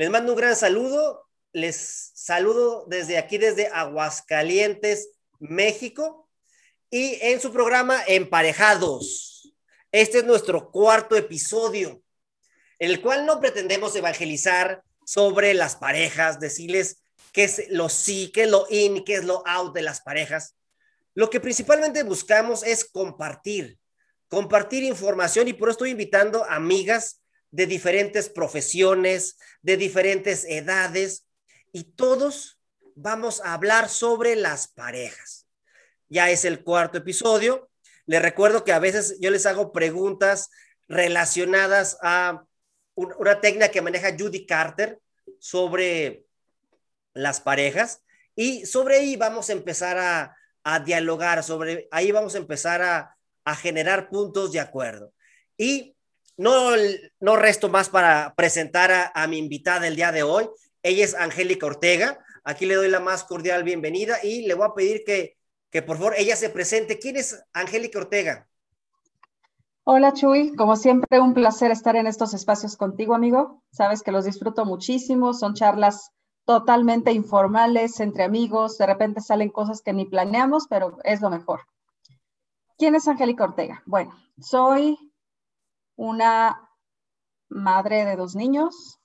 Les mando un gran saludo. Les saludo desde aquí, desde Aguascalientes, México. Y en su programa Emparejados. Este es nuestro cuarto episodio, en el cual no pretendemos evangelizar sobre las parejas, decirles qué es lo sí, qué es lo in, qué es lo out de las parejas. Lo que principalmente buscamos es compartir, compartir información y por eso estoy invitando amigas de diferentes profesiones, de diferentes edades y todos vamos a hablar sobre las parejas. Ya es el cuarto episodio. Les recuerdo que a veces yo les hago preguntas relacionadas a una técnica que maneja Judy Carter sobre las parejas y sobre ahí vamos a empezar a, a dialogar, sobre ahí vamos a empezar a, a generar puntos de acuerdo. Y no, no resto más para presentar a, mi invitada el día de hoy. Ella es Angélica Ortega. Aquí le doy la más cordial bienvenida y le voy a pedir que, que por favor ella se presente. ¿Quién es Angélica Ortega? Hola Chuy, como siempre un placer estar en estos espacios contigo, amigo. Sabes que los disfruto muchísimo, son charlas totalmente informales entre amigos, de repente salen cosas que ni planeamos, pero es lo mejor. ¿Quién es Angélica Ortega? Bueno, soy una madre de dos niños,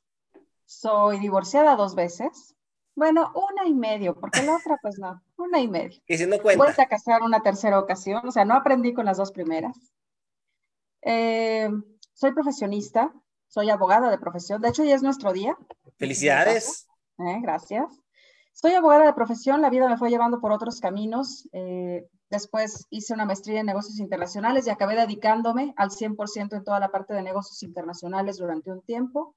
soy divorciada dos veces, bueno, una y medio, porque la otra pues no, una y medio. Y si no cuenta. Voy a casar una tercera ocasión, o sea, no aprendí con las dos primeras. Eh, soy profesionista, soy abogada de profesión, de hecho ya es nuestro día. Felicidades. Eh, gracias. Soy abogada de profesión, la vida me fue llevando por otros caminos. Eh, después hice una maestría en negocios internacionales y acabé dedicándome al 100% en toda la parte de negocios internacionales durante un tiempo.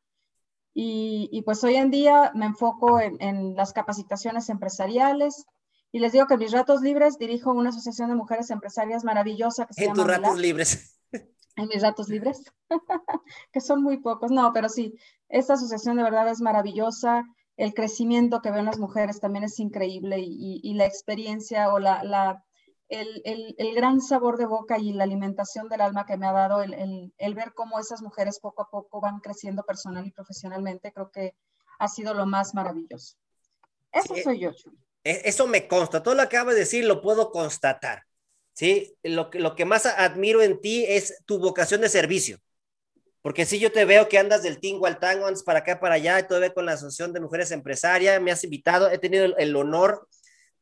Y, y pues hoy en día me enfoco en, en, las capacitaciones empresariales y les digo que en mis ratos libres dirijo una asociación de mujeres empresarias maravillosa que se en llama tus ratos libres. En mis ratos libres, que son muy pocos, no, pero sí, esta asociación de verdad es maravillosa el crecimiento que ven las mujeres también es increíble y, y la experiencia o la, la el, el, el, gran sabor de boca y la alimentación del alma que me ha dado el, el, ver cómo esas mujeres poco a poco van creciendo personal y profesionalmente, creo que ha sido lo más maravilloso. Eso sí, soy yo, Chuy. Eso me consta, todo lo que acabas de decir lo puedo constatar. ¿sí? Lo, lo que más admiro en ti es tu vocación de servicio. Porque si sí, yo te veo que andas del tingo al tango, andas para acá, para allá, y todavía con la Asociación de Mujeres Empresarias, me has invitado, he tenido el, el honor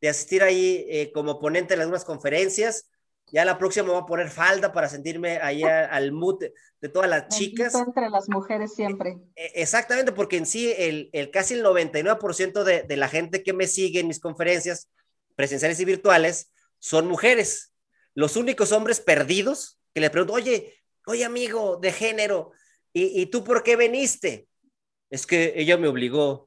de asistir ahí eh, como ponente en algunas conferencias. Ya la próxima voy a poner falda para sentirme allá al mood de, todas las chicas. Entre las mujeres siempre. Eh, exactamente, porque en sí el, el casi el 99% de, de la gente que me sigue en mis conferencias presenciales y virtuales son mujeres. Los únicos hombres perdidos que le pregunto, oye, oye amigo de género, ¿y, ¿y, tú por qué veniste? Es que ella me obligó,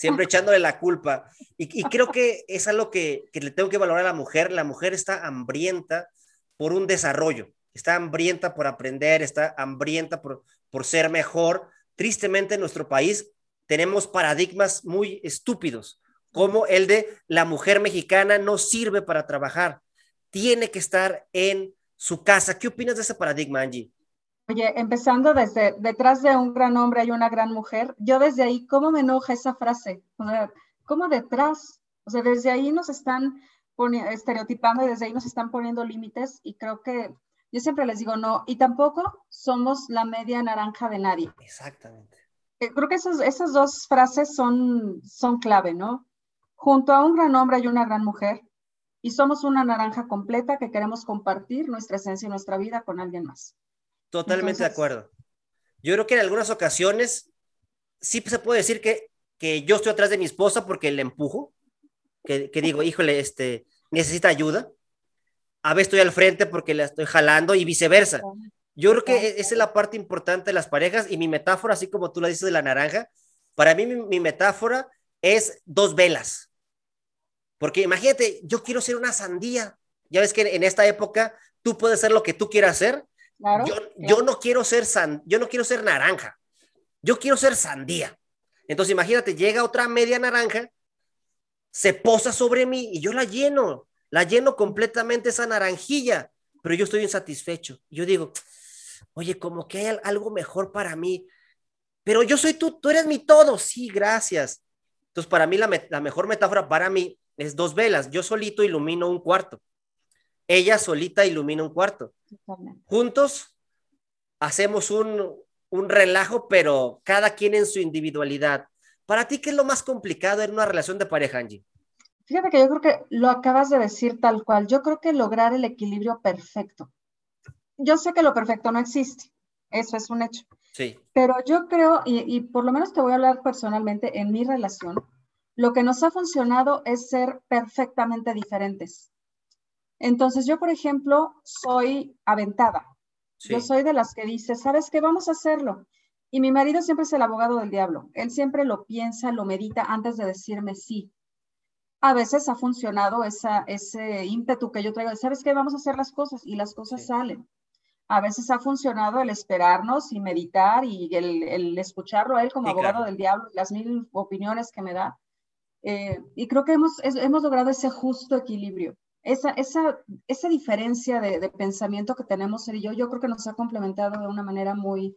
siempre echándole la culpa. Y, creo que es algo que, que, le tengo que valorar a la mujer. La mujer está hambrienta por un desarrollo, está hambrienta por aprender, está hambrienta por, por ser mejor. Tristemente en nuestro país tenemos paradigmas muy estúpidos, como el de la mujer mexicana no sirve para trabajar, tiene que estar en su casa. ¿Qué opinas de ese paradigma, Angie? Oye, empezando desde detrás de un gran hombre hay una gran mujer, yo desde ahí, ¿cómo me enoja esa frase? O sea, ¿cómo detrás? O sea, desde ahí nos están estereotipando y desde ahí nos están poniendo límites y creo que yo siempre les digo no, y tampoco somos la media naranja de nadie. Exactamente. Creo que esos, esas dos frases son, son clave, ¿no? Junto a un gran hombre hay una gran mujer y somos una naranja completa que queremos compartir nuestra esencia y nuestra vida con alguien más. Totalmente Entonces, de acuerdo. Yo creo que en algunas ocasiones sí se puede decir que, que yo estoy atrás de mi esposa porque le empujo, que, que, digo, híjole, este, necesita ayuda. A veces estoy al frente porque la estoy jalando y viceversa. Yo creo que esa es la parte importante de las parejas y mi metáfora, así como tú la dices de la naranja, para mí mi, mi metáfora es dos velas. Porque imagínate, yo quiero ser una sandía. Ya ves que en esta época tú puedes ser lo que tú quieras ser, Claro, yo, claro. yo, no quiero ser san, yo no quiero ser naranja, yo quiero ser sandía. Entonces imagínate, llega otra media naranja, se posa sobre mí y yo la lleno, la lleno completamente esa naranjilla, pero yo estoy insatisfecho. Yo digo, oye, como que hay algo mejor para mí. pero yo soy tú, tú eres mi todo, sí, gracias. Entonces, para mí la, la mejor metáfora para mí es dos velas. Yo solito ilumino un cuarto. Ella solita ilumina un cuarto. Juntos hacemos un, un relajo, pero cada quien en su individualidad. Para ti, ¿qué es lo más complicado en una relación de pareja, Angie? Fíjate que yo creo que lo acabas de decir tal cual. Yo creo que lograr el equilibrio perfecto. Yo sé que lo perfecto no existe. Eso es un hecho. Sí. Pero yo creo, y, por lo menos te voy a hablar personalmente en mi relación, lo que nos ha funcionado es ser perfectamente diferentes. Entonces, yo, por ejemplo, soy aventada. Yo soy de las que dice, ¿sabes qué? Vamos a hacerlo. Y mi marido siempre es el abogado del diablo. Él siempre lo piensa, lo medita antes de decirme sí. A veces ha funcionado esa, ese ímpetu que yo traigo, ¿sabes qué? Vamos a hacer las cosas y las cosas salen a veces ha funcionado el esperarnos y meditar y el, escucharlo a él como abogado del diablo, las mil opiniones que me da. Eh, y creo que hemos, hemos logrado ese justo equilibrio. Esa, esa, esa diferencia de, pensamiento que tenemos él y yo, yo creo que nos ha complementado de una manera muy,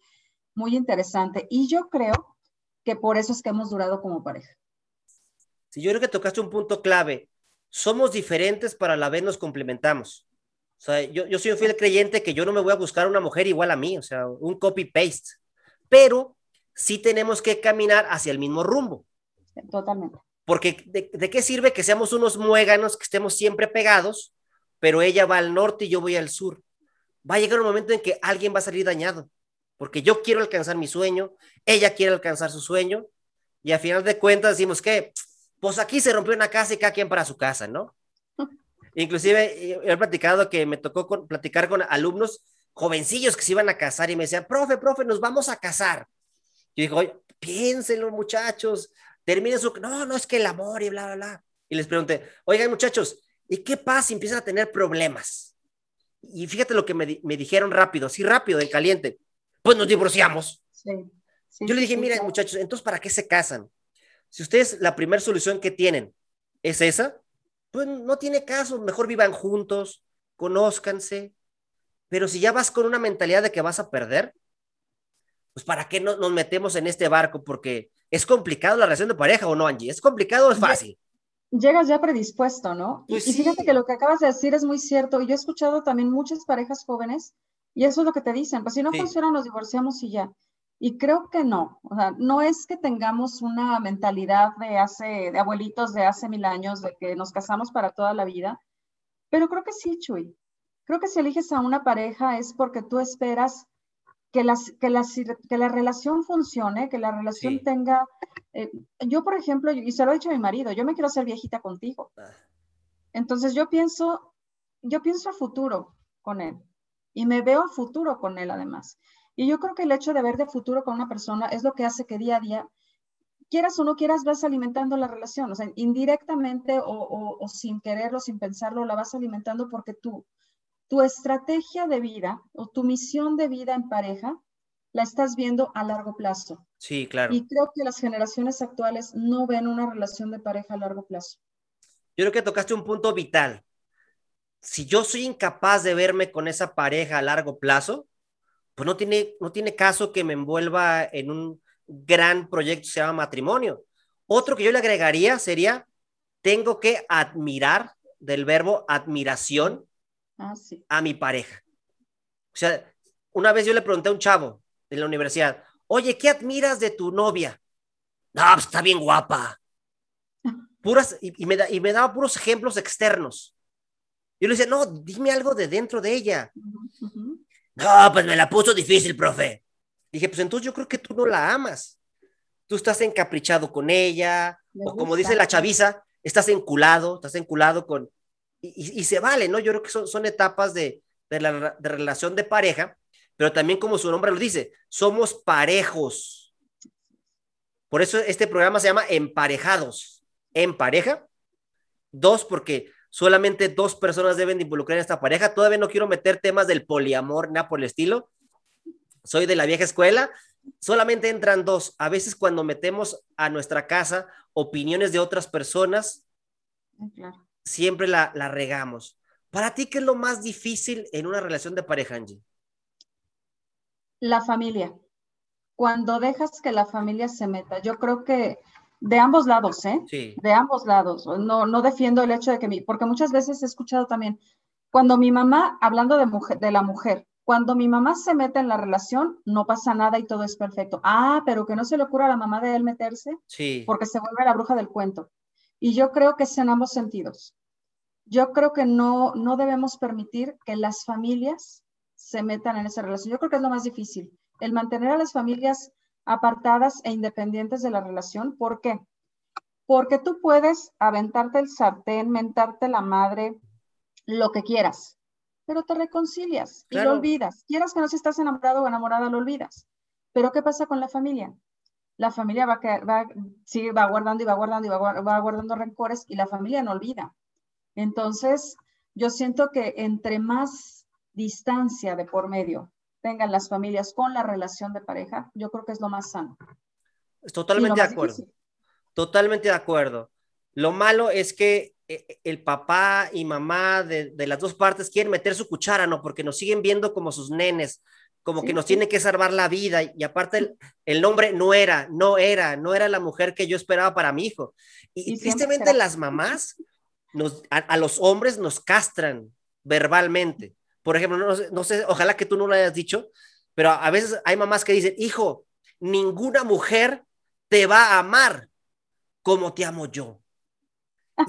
muy interesante. Y yo creo que por eso es que hemos durado como pareja. Sí, yo creo que tocaste un punto clave. Somos diferentes, para la vez nos complementamos. O sea, yo, yo soy un fiel creyente que yo no me voy a buscar una mujer igual a mí, o sea, un copy-paste, pero sí tenemos que caminar hacia el mismo rumbo. Totalmente. Porque de, qué sirve que seamos unos muéganos, que estemos siempre pegados, pero ella va al norte y yo voy al sur? Va a llegar un momento en que alguien va a salir dañado, porque yo quiero alcanzar mi sueño, ella quiere alcanzar su sueño, y al final de cuentas decimos que, pues aquí se rompió una casa y cada quien para su casa, ¿no? Inclusive he platicado que me tocó platicar con alumnos jovencillos que se iban a casar y me decían, profe, profe, nos vamos a casar. Yo digo, piénsenlo muchachos, terminen su... No, no, es que el amor y bla, bla, bla. Y les pregunté, oigan muchachos, ¿y qué pasa si empiezan a tener problemas? Y fíjate lo que me, me dijeron rápido, sí, rápido, en caliente. Pues nos divorciamos. Yo le dije, miren muchachos, entonces, ¿para qué se casan? Si ustedes la primera solución que tienen es esa, pues no tiene caso, mejor vivan juntos, conózcanse, pero si ya vas con una mentalidad de que vas a perder, pues ¿para qué no, nos metemos en este barco? Porque es complicado la relación de pareja o no, Angie, es complicado o es fácil. Llegas ya predispuesto, ¿no? Pues y, fíjate que lo que acabas de decir es muy cierto. Yo he escuchado también muchas parejas jóvenes y eso es lo que te dicen, pues si no funciona nos divorciamos y ya. Y creo que no, o sea, no es que tengamos una mentalidad de hace, de abuelitos de hace mil años, de que nos casamos para toda la vida, pero creo que sí, Chuy. Creo que si eliges a una pareja es porque tú esperas que, las, que, las, que la relación funcione, que la relación tenga... Eh, yo, por ejemplo, y se lo he dicho a mi marido, yo me quiero hacer viejita contigo. Ah. Entonces yo pienso, yo pienso a futuro con él y me veo a futuro con él además. Y yo creo que el hecho de ver de futuro con una persona es lo que hace que día a día, quieras o no quieras, vas alimentando la relación. O sea, indirectamente o, sin quererlo, sin pensarlo, la vas alimentando porque tú, tu estrategia de vida o tu misión de vida en pareja la estás viendo a largo plazo. Sí, claro. Y creo que las generaciones actuales no ven una relación de pareja a largo plazo. Yo creo que tocaste un punto vital. Si yo soy incapaz de verme con esa pareja a largo plazo, pues no tiene, no tiene caso que me envuelva en un gran proyecto que se llama matrimonio. Otro que yo le agregaría sería, tengo que admirar, del verbo admiración, ah, a mi pareja. O sea, una vez yo le pregunté a un chavo de la universidad, oye, ¿qué admiras de tu novia? No, pues está bien guapa. Puras, y, me y me daba puros ejemplos externos. Yo le decía, no, dime algo de dentro de ella. No, pues me la puso difícil, profe. Dije, pues entonces yo creo que tú no la amas. Tú estás encaprichado con ella, o como dice la chaviza, estás enculado, estás enculado con... Y, se vale, ¿no? Yo creo que son, son etapas de, de la de relación de pareja, pero también como su nombre lo dice, somos parejos. Por eso este programa se llama Emparejados. En pareja. Dos, porque solamente dos personas deben de involucrar en esta pareja. Todavía no quiero meter temas del poliamor, nada por el estilo. Soy de la vieja escuela. Solamente entran dos. A veces cuando metemos a nuestra casa opiniones de otras personas, siempre la, la regamos. Para ti, ¿qué es lo más difícil en una relación de pareja, Angie? La familia. cuando dejas que la familia se meta. Yo creo que de ambos lados, ¿eh? Sí. De ambos lados. No, no defiendo el hecho de que mi, porque muchas veces he escuchado también, cuando mi mamá, hablando de, mujer, de la mujer, cuando mi mamá se mete en la relación, no pasa nada y todo es perfecto. Ah, pero que no se le ocurra a la mamá de él meterse, Sí. porque se vuelve la bruja del cuento. Y yo creo que es en ambos sentidos. Yo creo que no, no debemos permitir que las familias se metan en esa relación. Yo creo que es lo más difícil, el mantener a las familias apartadas e independientes de la relación. ¿Por qué? Porque tú puedes aventarte el sartén, mentarte la madre, lo que quieras, pero te reconcilias y Claro. lo olvidas. Quieras que no si estás enamorado o enamorada, lo olvidas. Pero ¿qué pasa con la familia? La familia va, a va, sigue, va guardando y va guardando y va, va guardando rencores y la familia no olvida. Entonces, yo siento que entre más distancia de por medio tengan las familias con la relación de pareja, yo creo que es lo más sano. Totalmente de acuerdo. difícil. Totalmente de acuerdo. Lo malo es que eh, el papá y mamá de, de las dos partes quieren meter su cuchara, ¿no? Porque nos siguen viendo como sus nenes, como que nos sí. tienen que salvar la vida. Y aparte el, el nombre no era, no era, no era la mujer que yo esperaba para mi hijo. Y, tristemente será. las mamás nos, a, a los hombres nos castran verbalmente. Por ejemplo, no, sé- no sé, ojalá que tú no lo hayas dicho, pero a veces hay mamás que dicen, hijo, ninguna mujer te va a amar como te amo yo.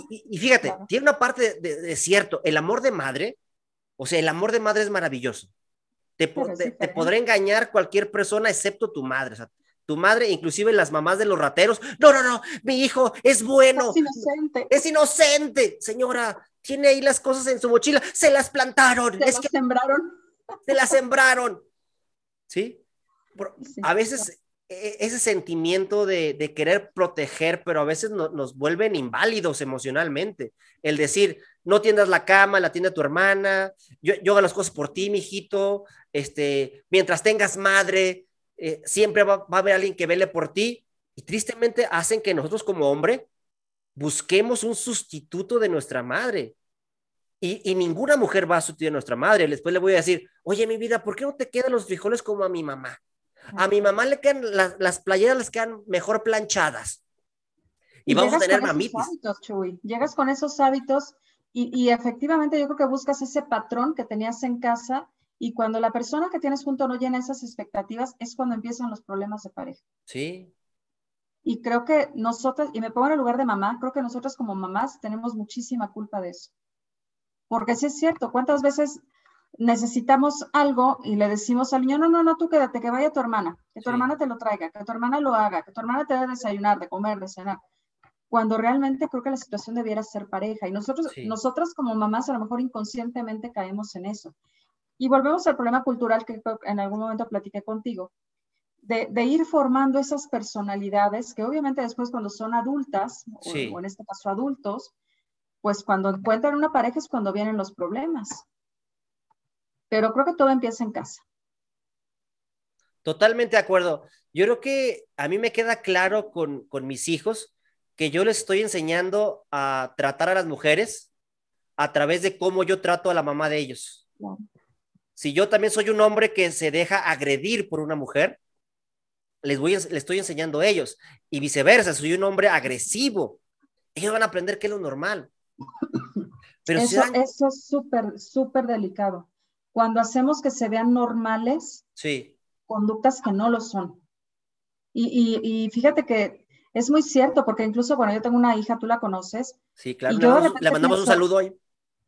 Y, y- y fíjate, Claro. tiene una parte de, de- de cierto, el amor de madre, o sea, el amor de madre es maravilloso. Te, po- Pero es te- te diferente. podrá engañar cualquier persona excepto tu madre. O sea, tu madre, inclusive las mamás de los rateros, no, no, no, mi hijo es bueno, Es inocente. es inocente, señora, tiene ahí las cosas en su mochila, se las plantaron, Se es lo que sembraron. se las sembraron. ¿Sí? A veces e- ese sentimiento de, de querer proteger, pero a veces no- nos vuelven inválidos emocionalmente. El decir, no tiendas la cama, la tienda tu hermana, yo, yo hago las cosas por ti, mijito, este, mientras tengas madre, eh, siempre va, va a haber alguien que vele por ti. Y tristemente hacen que nosotros como hombre busquemos un sustituto de nuestra madre. Y, y ninguna mujer va a sustituir a nuestra madre. Después le voy a decir, oye, mi vida, ¿por qué no te quedan los frijoles como a mi mamá? A mi mamá le quedan las, las playeras, les quedan mejor planchadas. Y, vamos a tener mamitis. hábitos, Chuy. Llegas con esos hábitos y, y efectivamente yo creo que buscas ese patrón que tenías en casa y cuando la persona que tienes junto no llena esas expectativas es cuando empiezan los problemas de pareja. Sí, Y creo que nosotras, y me pongo en el lugar de mamá, creo que nosotras como mamás tenemos muchísima culpa de eso. Porque sí es cierto, ¿cuántas veces necesitamos algo y le decimos al niño, no, no, no, tú quédate, que vaya tu hermana, que tu Sí. hermana te lo traiga, que tu hermana lo haga, que tu hermana te dé de desayunar, de comer, de cenar? Cuando realmente creo que la situación debiera ser pareja. Y nosotros, Sí. nosotras como mamás a lo mejor inconscientemente caemos en eso. Y volvemos al problema cultural que en algún momento platiqué contigo, de, de ir formando esas personalidades que obviamente después cuando son adultas, o- Sí. o, en este caso adultos, pues cuando encuentran una pareja es cuando vienen los problemas. Pero creo que todo empieza en casa. totalmente de acuerdo. Yo creo que a mí me queda claro con, con mis hijos que yo les estoy enseñando a tratar a las mujeres a través de cómo yo trato a la mamá de ellos. Si yo también soy un hombre que se deja agredir por una mujer, les, voy, les estoy enseñando a ellos. Y viceversa, soy un hombre agresivo, ellos van a aprender que es lo normal. Pero si Eso, dan- eso es súper, súper delicado. Cuando hacemos que se vean normales Sí, conductas que no lo son. Y, y- y fíjate que es muy cierto, porque incluso, bueno, yo tengo una hija, tú la conoces, sí, claro. Y Le mandamos, le mandamos un saludo hoy.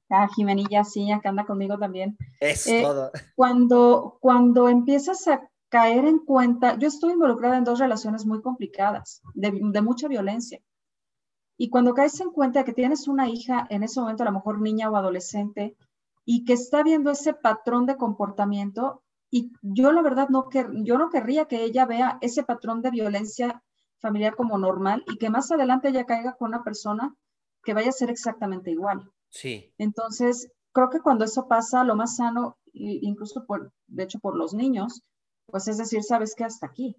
A Jimenilla, sí, que anda conmigo también. Es Eh, todo. Cuando, cuando empiezas a caer en cuenta, yo estoy involucrada en dos relaciones muy complicadas, de, de mucha violencia. Y cuando caes en cuenta que tienes una hija, en ese momento a lo mejor niña o adolescente, y que está viendo ese patrón de comportamiento, y yo la verdad no, quer, yo no querría que ella vea ese patrón de violencia familiar como normal y que más adelante ella caiga con una persona que vaya a ser exactamente igual. Sí, Entonces, creo que cuando eso pasa, lo más sano, incluso por, de hecho por los niños, pues es decir, sabes que hasta aquí.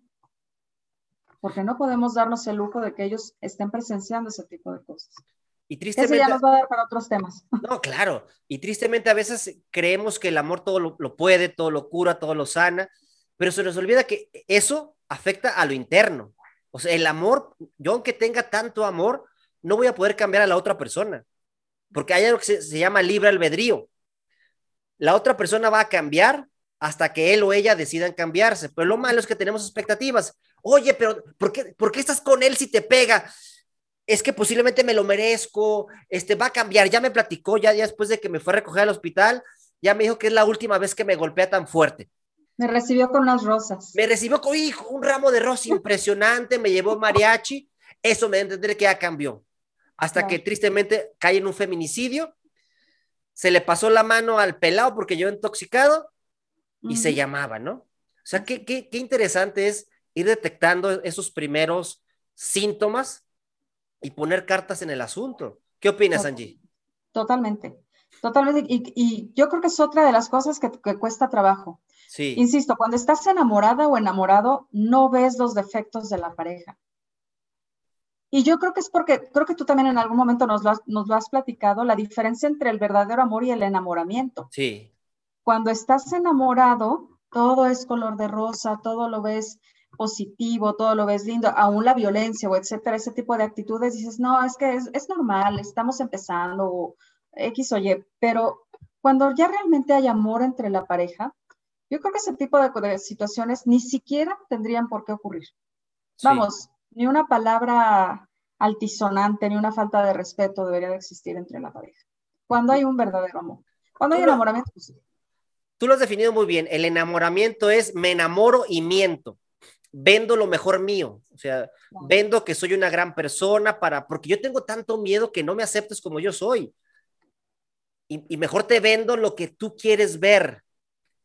Porque no podemos darnos el lujo de que ellos estén presenciando ese tipo de cosas. y Eso ya tristemente, nos va a dar para otros temas. no, claro, y tristemente a veces creemos que el amor todo lo, lo puede, todo lo cura, todo lo sana, pero se nos olvida que eso afecta a lo interno. O sea, el amor, yo aunque tenga tanto amor, no voy a poder cambiar a la otra persona, porque hay algo que se, llama libre albedrío. La otra persona va a cambiar hasta que él o ella decidan cambiarse, pero lo malo es que tenemos expectativas. Oye, pero ¿por qué, ¿por qué estás con él si te pega? Es que posiblemente me lo merezco, este va a cambiar, ya me platicó, ya, ya después de que me fue a recoger al hospital, ya me dijo que es la última vez que me golpea tan fuerte. Me recibió con unas rosas. Me recibió con hijo, un ramo de rosas impresionante, me llevó mariachi. Eso me entender que ya cambió. Hasta que tristemente cae en un feminicidio. Se le pasó la mano al pelado porque yo intoxicado y se llamaba, ¿no? O sea, qué, qué, qué interesante es ir detectando esos primeros síntomas y poner cartas en el asunto. ¿Qué opinas, Angie? Totalmente, totalmente. Y, yo creo que es otra de las cosas que, que cuesta trabajo. Insisto, cuando estás enamorada o enamorado, no ves los defectos de la pareja. Y yo creo que es porque, creo que tú también en algún momento nos lo, has, nos lo has platicado, la diferencia entre el verdadero amor y el enamoramiento. Sí. Cuando estás enamorado, todo es color de rosa, todo lo ves positivo, todo lo ves lindo, aún la violencia o etcétera, ese tipo de actitudes, dices, no, es que es, es normal, estamos empezando, o X o Y, pero cuando ya realmente hay amor entre la pareja, yo creo que ese tipo de, situaciones ni siquiera tendrían por qué ocurrir. Vamos, ni una palabra altisonante, ni una falta de respeto debería de existir entre la pareja. Cuando hay un verdadero amor. Cuando hay enamoramiento, pues Tú lo has definido muy bien. El enamoramiento es me enamoro y miento. Vendo lo mejor mío. O sea, vendo que soy una gran persona para, porque yo tengo tanto miedo que no me aceptes como yo soy. y mejor te vendo lo que tú quieres ver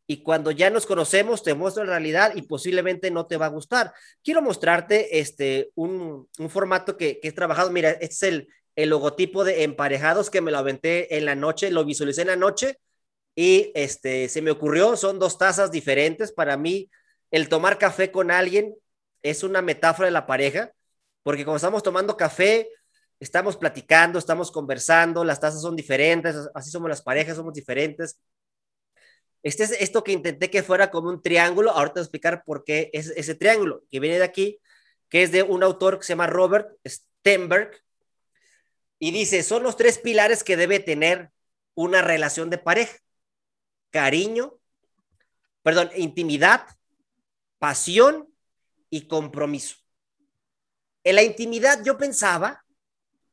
y cuando ya nos conocemos te muestro la realidad y posiblemente no te va a gustar. Quiero mostrarte este, un, un formato que, que, he trabajado. Mira, este es el, el logotipo de emparejados que me lo aventé en la noche, lo visualicé en la noche y este, se me ocurrió, son dos tazas diferentes. Para mí, el tomar café con alguien es una metáfora de la pareja, porque como estamos tomando café, estamos platicando, estamos conversando, las tazas son diferentes, así somos las parejas, somos diferentes. Este es esto que intenté que fuera como un triángulo. Ahorita voy a explicar por qué es ese triángulo que viene de aquí, que es de un autor que se llama Robert Stenberg. Y dice, son los tres pilares que debe tener una relación de pareja. Cariño, perdón, intimidad, pasión y compromiso. En la intimidad yo pensaba,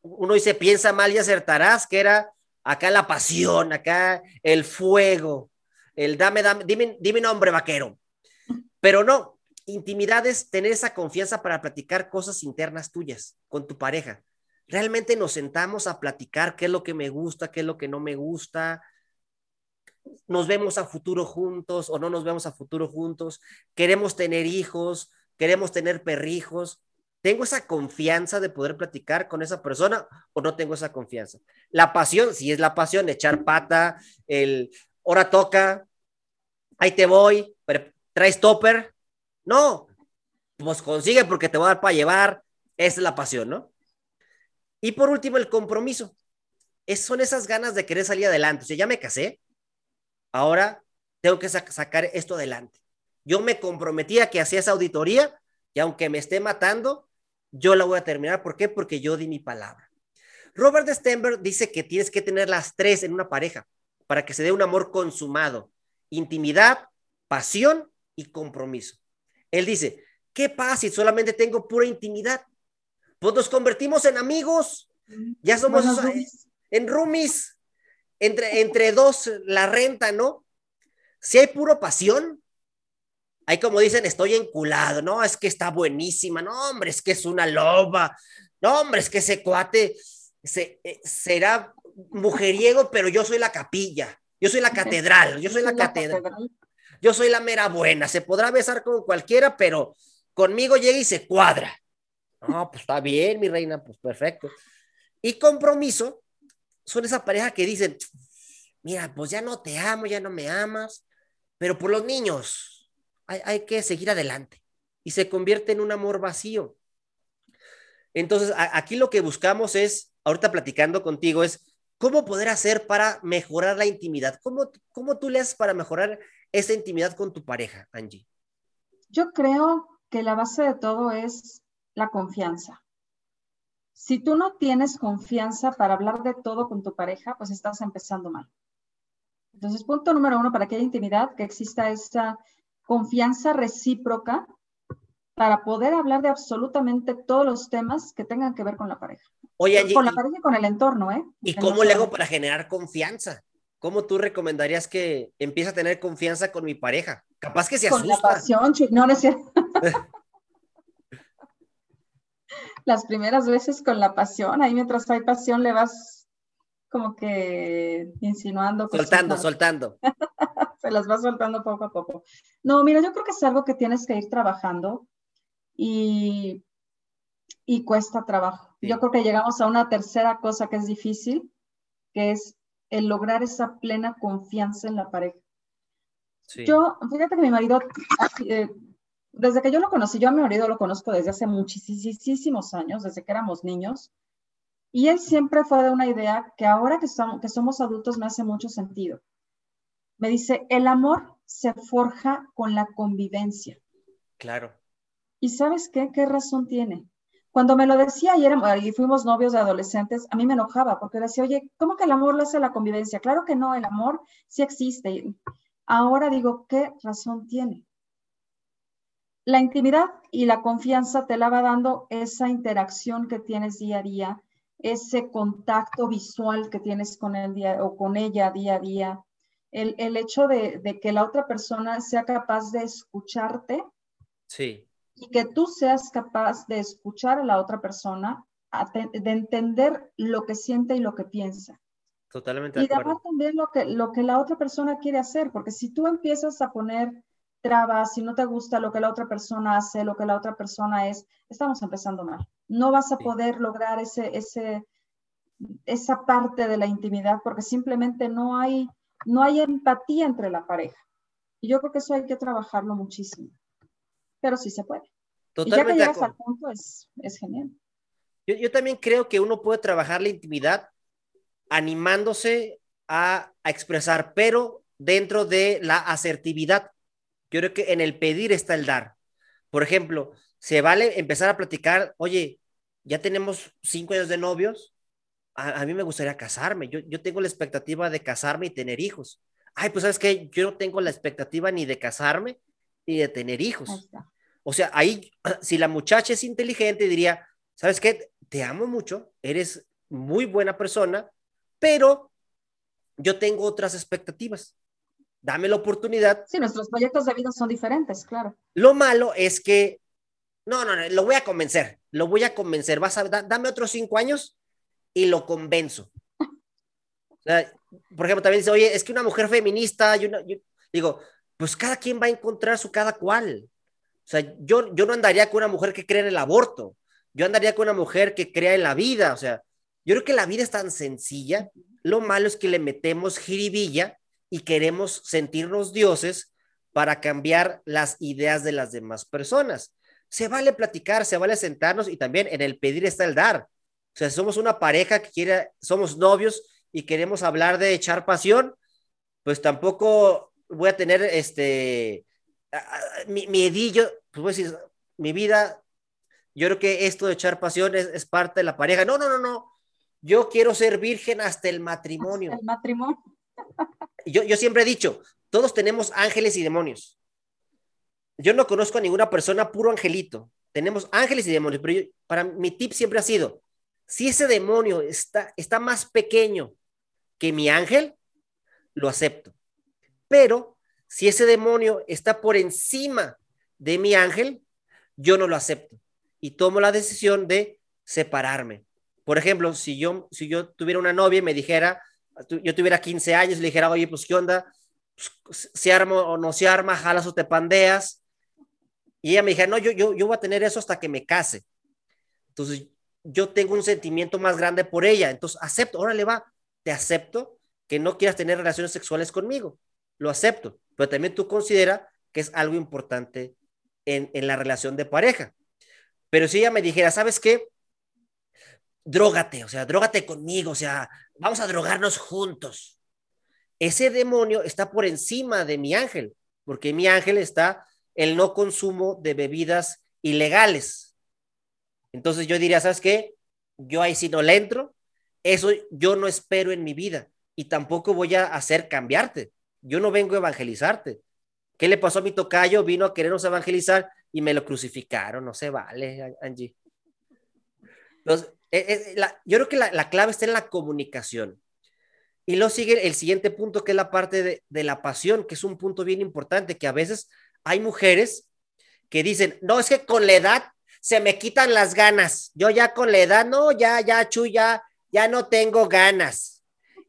uno dice, piensa mal y acertarás, que era acá la pasión, acá el fuego, el dame, dame, dime, dime nombre vaquero. Pero no, intimidad es tener esa confianza para platicar cosas internas tuyas con tu pareja. Realmente nos sentamos a platicar qué es lo que me gusta, qué es lo que no me gusta. Nos vemos a futuro juntos o no nos vemos a futuro juntos. Queremos tener hijos, queremos tener perrijos. ¿Tengo esa confianza de poder platicar con esa persona o no tengo esa confianza? La pasión, si es la pasión, echar pata, el ahora toca, ahí te voy, pero traes topper. No, pues consigue porque te voy a dar para llevar. Esa es la pasión, ¿no? Y por último, el compromiso. Son esas ganas de querer salir adelante. O sea, ya me casé, ahora tengo que sacar esto adelante. Yo me comprometí a que hacía esa auditoría y aunque me esté matando, yo la voy a terminar. ¿Por qué? Porque yo di mi palabra. Robert Stenberg dice que tienes que tener las tres en una pareja para que se dé un amor consumado intimidad, pasión y compromiso. Él dice, ¿qué pasa si solamente tengo pura intimidad? Pues nos convertimos en amigos, ya somos en roomies, entre, entre dos la renta, ¿no? Si hay puro pasión, hay como dicen, estoy enculado, no, es que está buenísima, no, hombre, es que es una loba, no, hombre, es que ese cuate se, eh, será mujeriego, pero yo soy la capilla. Yo soy la catedral, yo soy la catedral. Yo soy la mera buena. Se podrá besar con cualquiera, pero conmigo llega y se cuadra. No, pues está bien, mi reina, pues perfecto. Y compromiso son esa pareja que dicen, mira, pues ya no te amo, ya no me amas, pero por los niños hay, hay que seguir adelante. Y se convierte en un amor vacío. Entonces, aquí lo que buscamos es, ahorita platicando contigo, es ¿Cómo poder hacer para mejorar la intimidad? ¿Cómo, ¿Cómo tú le haces para mejorar esa intimidad con tu pareja, Angie? Yo creo que la base de todo es la confianza. Si tú no tienes confianza para hablar de todo con tu pareja, pues estás empezando mal. Entonces, punto número uno, para que haya intimidad, que exista esa confianza recíproca para poder hablar de absolutamente todos los temas que tengan que ver con la pareja. Oye, con la pareja y con el entorno, ¿eh? ¿Y cómo le hago para generar confianza? ¿Cómo tú recomendarías que empiece a tener confianza con mi pareja? Capaz que se asusta. Con la pasión, no, no es cierto. Las primeras veces con la pasión, ahí mientras hay pasión le vas como que insinuando. Soltando, soltando. se las vas soltando poco a poco. No, mira, yo creo que es algo que tienes que ir trabajando y, y cuesta trabajo. Yo creo que llegamos a una tercera cosa que es difícil, que es el lograr esa plena confianza en la pareja. Yo, fíjate que mi marido, eh, desde que yo lo conocí, yo a mi marido lo conozco desde hace muchísimos años, desde que éramos niños, y él siempre fue de una idea que ahora que que somos adultos me hace mucho sentido. Me dice, el amor se forja con la convivencia. Claro. ¿Y sabes qué? ¿Qué razón tiene? Cuando me lo decía ayer y fuimos novios de adolescentes, a mí me enojaba porque decía, oye, ¿cómo que el amor lo hace la convivencia? Claro que no, el amor sí existe. Ahora digo, ¿qué razón tiene? La intimidad y la confianza te la va dando esa interacción que tienes día a día, ese contacto visual que tienes con él día, o con ella día a día, el, el hecho de, que la otra persona sea capaz de escucharte. Sí y que tú seas capaz de escuchar a la otra persona, de entender lo que siente y lo que piensa. Totalmente. y de también lo que, lo que la otra persona quiere hacer, porque si tú empiezas a poner trabas, si no te gusta lo que la otra persona hace, lo que la otra persona es, estamos empezando mal. No vas a poder lograr ese, ese, esa parte de la intimidad porque simplemente no hay, no hay empatía entre la pareja. Y yo creo que eso hay que trabajarlo muchísimo pero sí se puede. Totalmente. Y ya que llegas al punto es, es genial. Yo, yo, también creo que uno puede trabajar la intimidad animándose a, a expresar, pero dentro de la asertividad. Yo creo que en el pedir está el dar. Por ejemplo, se vale empezar a platicar, oye, ya tenemos cinco años de novios, a, a mí me gustaría casarme, yo, yo, tengo la expectativa de casarme y tener hijos. Ay, pues sabes que yo no tengo la expectativa ni de casarme ni de tener hijos. O sea, ahí, si la muchacha es inteligente, diría, ¿sabes qué? Te amo mucho, eres muy buena persona, pero yo tengo otras expectativas. Dame la oportunidad. Sí, nuestros proyectos de vida son diferentes, claro. Lo malo es que, no, no, no, lo voy a convencer, lo voy a convencer. Vas a, dame otros cinco años y lo convenzo. O sea, por ejemplo, también dice, oye, es que una mujer feminista, yo, yo digo, pues cada quien va a encontrar su cada cual. O sea, yo, yo no andaría con una mujer que cree en el aborto, yo andaría con una mujer que crea en la vida, o sea, yo creo que la vida es tan sencilla, lo malo es que le metemos jiribilla y queremos sentirnos dioses para cambiar las ideas de las demás personas. Se vale platicar, se vale sentarnos y también en el pedir está el dar. O sea, somos una pareja que quiere, somos novios y queremos hablar de echar pasión, pues tampoco voy a tener este mi, mi edillo, pues voy a decir, mi vida, yo creo que esto de echar pasión es, parte de la pareja. No, no, no, no. Yo quiero ser virgen hasta el matrimonio. el matrimonio. Yo, yo siempre he dicho, todos tenemos ángeles y demonios. Yo no conozco a ninguna persona puro angelito. Tenemos ángeles y demonios, pero para mi tip siempre ha sido, si ese demonio está, está más pequeño que mi ángel, lo acepto. Pero si ese demonio está por encima de mi ángel, yo no lo acepto y tomo la decisión de separarme. Por ejemplo, si yo, si yo tuviera una novia y me dijera, yo tuviera 15 años y le dijera, oye, pues qué onda, pues, se arma o no se arma, jalas o te pandeas. Y ella me dijera, no, yo, yo, yo voy a tener eso hasta que me case. Entonces, yo tengo un sentimiento más grande por ella. Entonces, acepto, órale va, te acepto que no quieras tener relaciones sexuales conmigo. Lo acepto, pero también tú considera que es algo importante en, en la relación de pareja. Pero si ella me dijera, ¿sabes qué? Drógate, o sea, drógate conmigo, o sea, vamos a drogarnos juntos. Ese demonio está por encima de mi ángel, porque mi ángel está el no consumo de bebidas ilegales. Entonces yo diría, ¿sabes qué? Yo ahí sí no le entro, eso yo no espero en mi vida y tampoco voy a hacer cambiarte. Yo no vengo a evangelizarte. ¿Qué le pasó a mi tocayo? Vino a querernos evangelizar y me lo crucificaron. No se vale, Angie. Entonces, eh, eh, yo creo que la, clave está en la comunicación. Y luego sigue el siguiente punto, que es la parte de, la pasión, que es un punto bien importante, que a veces hay mujeres que dicen, no, es que con la edad se me quitan las ganas. Yo ya con la edad, no, ya, ya, Chu, ya, ya no tengo ganas.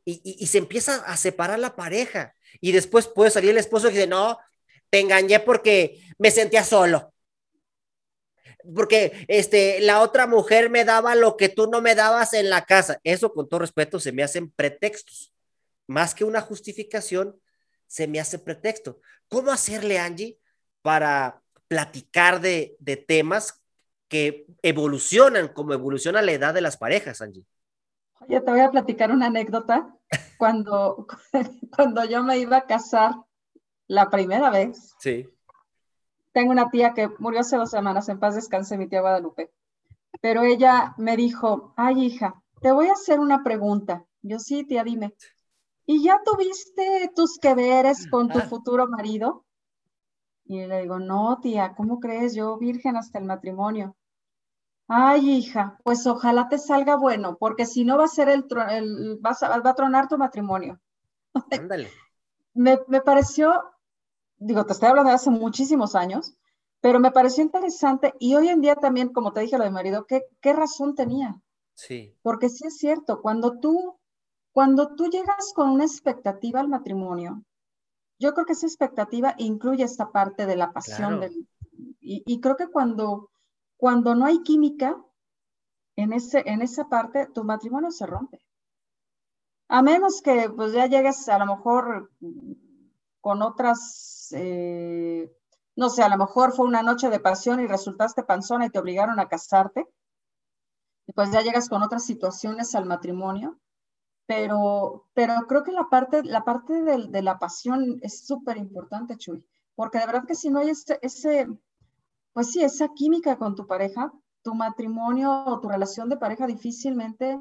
Y, se empieza a separar la pareja. Y después puede salir el esposo y dice, no, te engañé porque me sentía solo. Porque este, la otra mujer me daba lo que tú no me dabas en la casa. Eso, con todo respeto, se me hacen pretextos. Más que una justificación, se me hace pretexto. ¿Cómo hacerle, Angie, para platicar de, de temas que evolucionan como evoluciona la edad de las parejas, Angie? Oye, te voy a platicar una anécdota. Cuando, cuando yo me iba a casar la primera vez, sí. tengo una tía que murió hace dos semanas, en paz descanse, mi tía Guadalupe. Pero ella me dijo, ay hija, te voy a hacer una pregunta. Yo sí, tía, dime. ¿Y ya tuviste tus que veres con tu ah. futuro marido? Y le digo, no, tía, ¿cómo crees? Yo virgen hasta el matrimonio. Ay, hija, pues ojalá te salga bueno, porque si no va a ser el, el va, a, va a tronar tu matrimonio. Ándale. me, me pareció, digo, te estoy hablando de hace muchísimos años, pero me pareció interesante y hoy en día también, como te dije lo de marido, ¿qué, qué razón tenía? Sí. Porque sí es cierto, cuando tú, cuando tú llegas con una expectativa al matrimonio, yo creo que esa expectativa incluye esta parte de la pasión. Del, y, y, creo que cuando cuando no hay química en, ese, en esa parte, tu matrimonio se rompe. A menos que pues ya llegues a lo mejor con otras, eh, no sé, a lo mejor fue una noche de pasión y resultaste panzona y te obligaron a casarte. Y pues ya llegas con otras situaciones al matrimonio. Pero, pero creo que la parte, la parte de, de la pasión es súper importante, Chuy. Porque de verdad que si no hay ese, ese pues sí, esa química con tu pareja, tu matrimonio o tu relación de pareja difícilmente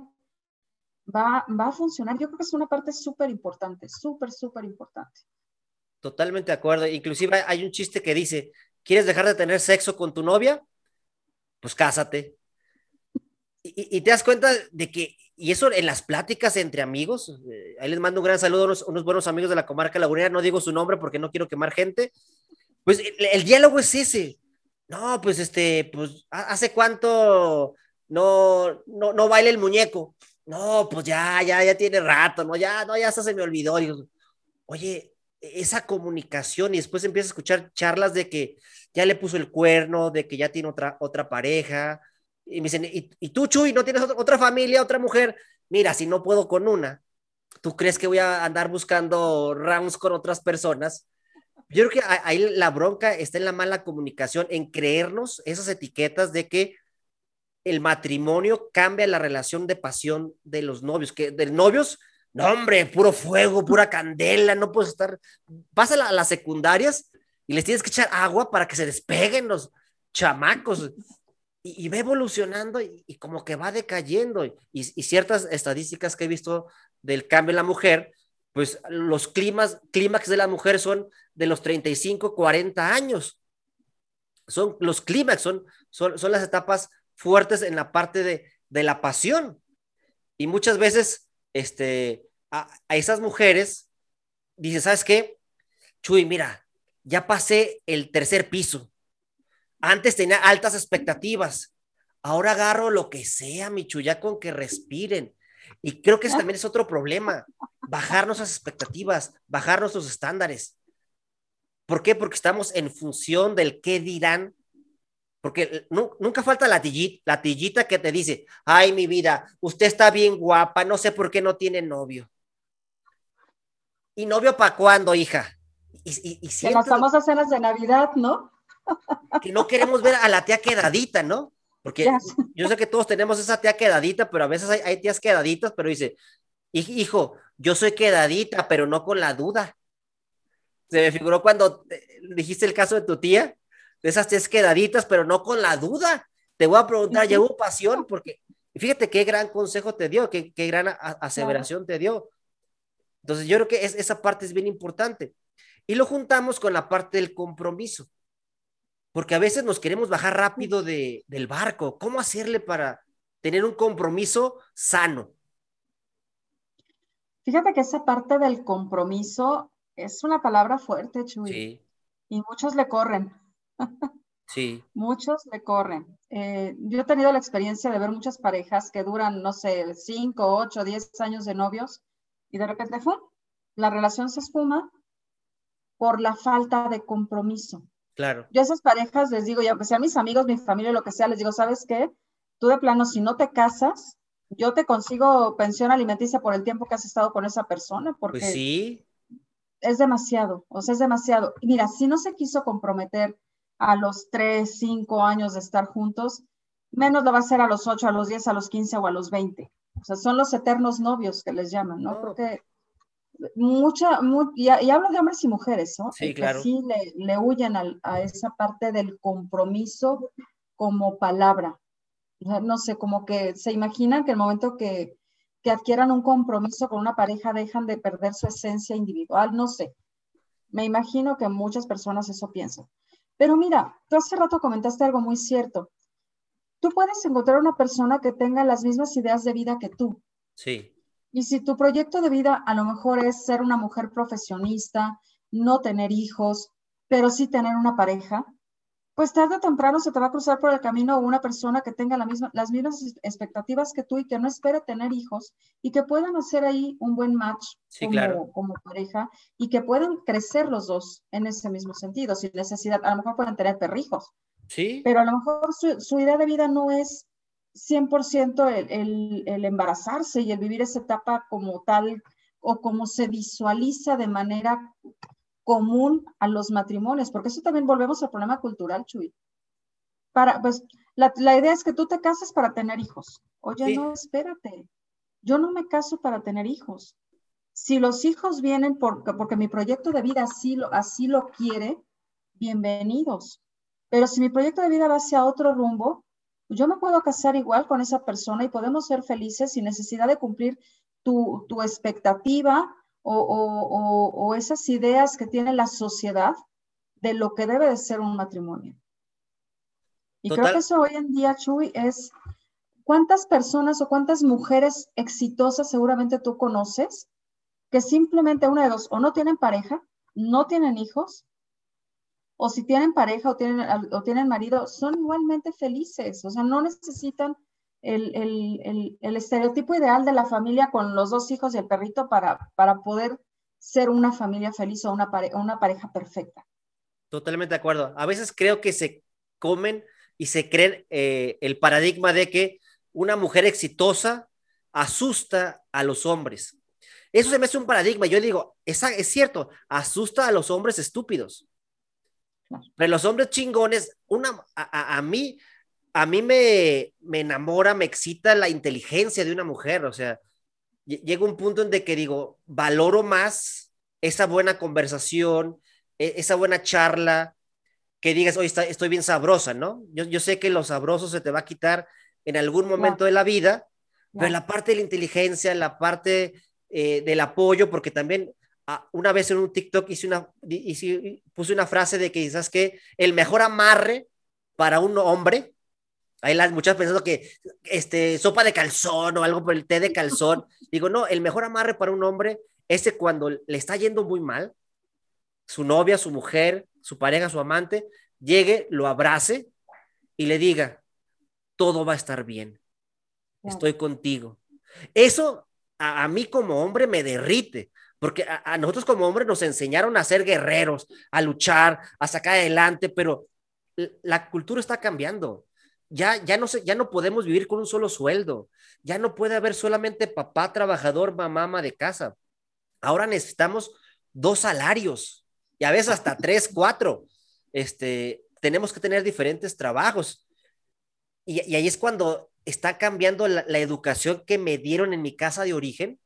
va, va a funcionar. Yo creo que es una parte súper importante, súper, súper importante. Totalmente de acuerdo. Inclusive hay un chiste que dice, ¿quieres dejar de tener sexo con tu novia? Pues cásate. Y, te das cuenta de que, y eso en las pláticas entre amigos, eh, ahí les mando un gran saludo a unos, unos, buenos amigos de la comarca lagunera, no digo su nombre porque no quiero quemar gente, pues el diálogo es ese, no, pues este, pues, ¿hace cuánto no, no, no baila el muñeco? No, pues ya, ya, ya tiene rato, no, ya, no, ya hasta se me olvidó. Oye, esa comunicación y después empieza a escuchar charlas de que ya le puso el cuerno, de que ya tiene otra, otra pareja. Y me dicen, ¿y, tú, Chuy, no tienes otra familia, otra mujer? Mira, si no puedo con una, ¿tú crees que voy a andar buscando rounds con otras personas? Yo creo que ahí la bronca está en la mala comunicación, en creernos esas etiquetas de que el matrimonio cambia la relación de pasión de los novios, que de novios, no hombre, puro fuego, pura candela, no puedes estar, pasa a, las secundarias y les tienes que echar agua para que se despeguen los chamacos y, y va evolucionando y, como que va decayendo y, y ciertas estadísticas que he visto del cambio en la mujer, pues los climas, clímax de la mujer son de los 35, 40 años. Son los clímax, son, son, son, las etapas fuertes en la parte de, de la pasión. Y muchas veces, este, a, esas mujeres, dice, ¿sabes qué? Chuy, mira, ya pasé el tercer piso. Antes tenía altas expectativas. Ahora agarro lo que sea, mi ya con que respiren. Y creo que ese también es otro problema, bajar nuestras expectativas, bajar nuestros estándares. ¿Por qué? Porque estamos en función del qué dirán. Porque nunca falta la tillita, la tillita que te dice, ay, mi vida, usted está bien guapa, no sé por qué no tiene novio. ¿Y novio para cuándo, hija? Y, y, que las famosas cenas de Navidad, ¿no? que no queremos ver a la tía quedadita, ¿no? Porque yo sé que todos tenemos esa tía quedadita, pero a veces hay, tías quedaditas, pero dice, hijo, yo soy quedadita, pero no con la duda. Se me figuró cuando dijiste el caso de tu tía, de esas tres quedaditas, pero no con la duda. Te voy a preguntar, ¿ya hubo pasión? Porque fíjate qué gran consejo te dio, qué, qué gran aseveración te dio. Entonces, yo creo que es, esa parte es bien importante. Y lo juntamos con la parte del compromiso, porque a veces nos queremos bajar rápido de, del barco. ¿Cómo hacerle para tener un compromiso sano? Fíjate que esa parte del compromiso es una palabra fuerte, Chuy. Sí. Y muchos le corren. Sí. Muchos le corren. Eh, yo he tenido la experiencia de ver muchas parejas que duran, no sé, 5, 8, 10 años de novios y de repente, ¡fum! La relación se espuma por la falta de compromiso. Claro. Yo a esas parejas les digo, y aunque sean mis amigos, mi familia, lo que sea, les digo, ¿sabes qué? Tú de plano, si no te casas, yo te consigo pensión alimenticia por el tiempo que has estado con esa persona, porque pues sí. es demasiado, o sea, es demasiado. Y mira, si no se quiso comprometer a los 3, 5 años de estar juntos, menos lo va a hacer a los 8, a los 10, a los 15 o a los 20. O sea, son los eternos novios que les llaman, ¿no? Porque mucha, y, hablo de hombres y mujeres, ¿no? Sí, claro. sí le, le huyen a esa parte del compromiso como palabra. no sé, como que se imaginan que el momento que, que adquieran un compromiso con una pareja dejan de perder su esencia individual, no sé. Me imagino que muchas personas eso piensan. Pero mira, tú hace rato comentaste algo muy cierto. Tú puedes encontrar una persona que tenga las mismas ideas de vida que tú. Sí. Y si tu proyecto de vida a lo mejor es ser una mujer profesionista, no tener hijos, pero sí tener una pareja, pues tarde o temprano se te va a cruzar por el camino una persona que tenga la misma, las mismas expectativas que tú y que no espere tener hijos y que puedan hacer ahí un buen match como, como, pareja y que puedan crecer los dos en ese mismo sentido, sin necesidad, a lo mejor pueden tener perrijos, sí. pero a lo mejor su, su idea de vida no es 100% el, el, el embarazarse y el vivir esa etapa como tal o como se visualiza de manera común a los matrimonios, porque eso también volvemos al problema cultural, Chuy. Para, pues, la, la idea es que tú te cases para tener hijos. Oye, no, espérate. Yo no me caso para tener hijos. Si los hijos vienen porque, porque mi proyecto de vida así lo, así lo quiere, bienvenidos. Pero si mi proyecto de vida va hacia otro rumbo, yo me puedo casar igual con esa persona y podemos ser felices sin necesidad de cumplir tu, tu expectativa o, esas ideas que tiene la sociedad de lo que debe de ser un matrimonio. Y creo que eso hoy en día, Chuy, es cuántas personas o cuántas mujeres exitosas seguramente tú conoces que simplemente una de dos, o no tienen pareja, no tienen hijos, o si tienen pareja o tienen, o tienen marido, son igualmente felices, o sea, no necesitan el, estereotipo ideal de la familia con los dos hijos y el perrito para, para poder ser una familia feliz o una, una pareja perfecta. Totalmente de acuerdo. A veces creo que se comen y se creen eh, el paradigma de que una mujer exitosa asusta a los hombres. Eso se me hace un paradigma. Yo digo, es cierto, asusta a los hombres estúpidos. Pero los hombres chingones, una, a, a mí, a mí me, me enamora, me excita la inteligencia de una mujer, o sea, llega un punto en de que digo, valoro más esa buena conversación, e, esa buena charla, que digas, hoy estoy bien sabrosa, ¿no? Yo, yo, sé que lo sabroso se te va a quitar en algún momento de la vida, pero la parte de la inteligencia, la parte eh, del apoyo, porque también una vez en un TikTok hice una, hice, puse una frase de que quizás que el mejor amarre para un hombre hay las muchas pensando que este, sopa de calzón o algo por el té de calzón. Digo, no, el mejor amarre para un hombre es cuando le está yendo muy mal, su novia, su mujer, su pareja, su amante, llegue, lo abrace y le diga, todo va a estar bien, estoy contigo. Eso a, mí como hombre me derrite, porque a, a nosotros como hombres nos enseñaron a ser guerreros, a luchar, a sacar adelante, pero la cultura está cambiando ya, ya, no ya no podemos vivir con un solo sueldo. Ya no puede haber solamente papá trabajador, mamá, mamá de casa. Ahora necesitamos dos salarios y a veces hasta tres, cuatro. Este, tenemos que tener diferentes trabajos. Y, ahí es cuando está cambiando la, educación que me dieron en mi casa de origen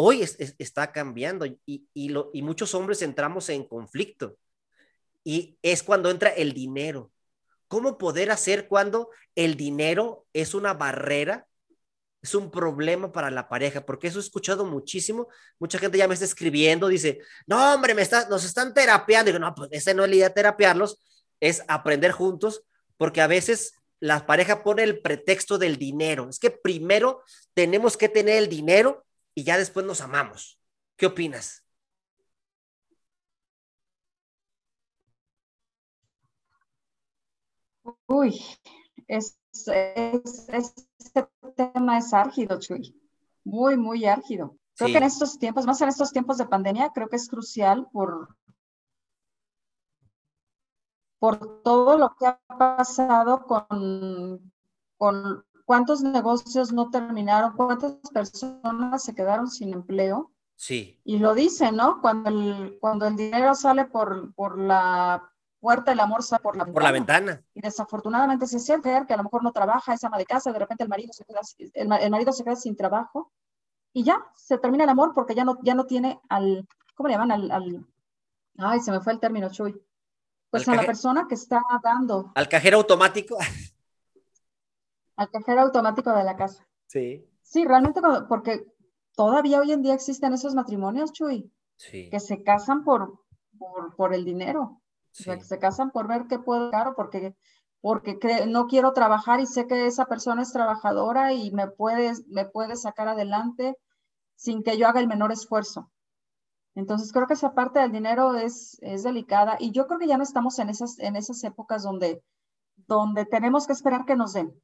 hoy está cambiando y, muchos hombres entramos en conflicto. Y es cuando entra el dinero. ¿Cómo poder hacer cuando el dinero es una barrera es un problema para la pareja, porque eso he escuchado muchísimo. Mucha gente ya me está escribiendo, dice, no, hombre, me está, nos están terapeando. Y digo, no, pues esa no es la idea de terapearlos, es aprender juntos, porque a veces la pareja pone el pretexto del dinero. Es que primero tenemos que tener el dinero y ya después nos amamos. ¿Qué opinas? Uy, es, es, este tema es álgido, Chuy. Muy, muy álgido. Creo que en estos tiempos, más en estos tiempos de pandemia, creo que es crucial por, por todo lo que ha pasado con, con cuántos negocios no terminaron, cuántas personas se quedaron sin empleo. Sí. Y lo dicen, ¿no? Cuando el, cuando el dinero sale por, por la puerta el amor sale por la, por la ventana. Y desafortunadamente se siente que a lo mejor no trabaja, es ama de casa, de repente el marido se queda, el, marido se queda sin trabajo y ya se termina el amor porque ya no, ya no tiene al, ¿cómo le llaman? Al, ay, se me fue el término, Chuy. Pues a la persona que está dando. Al cajero automático. al cajero automático de la casa. Sí. Sí, realmente porque todavía hoy en día existen esos matrimonios, Chuy, sí. que se casan por, por, por el dinero se casan por ver qué puedo dar porque, porque no quiero trabajar y sé que esa persona es trabajadora y me puede, me puede sacar adelante sin que yo haga el menor esfuerzo. Entonces creo que esa parte del dinero es, es delicada y yo creo que ya no estamos en esas, en esas épocas donde, donde tenemos que esperar que nos den.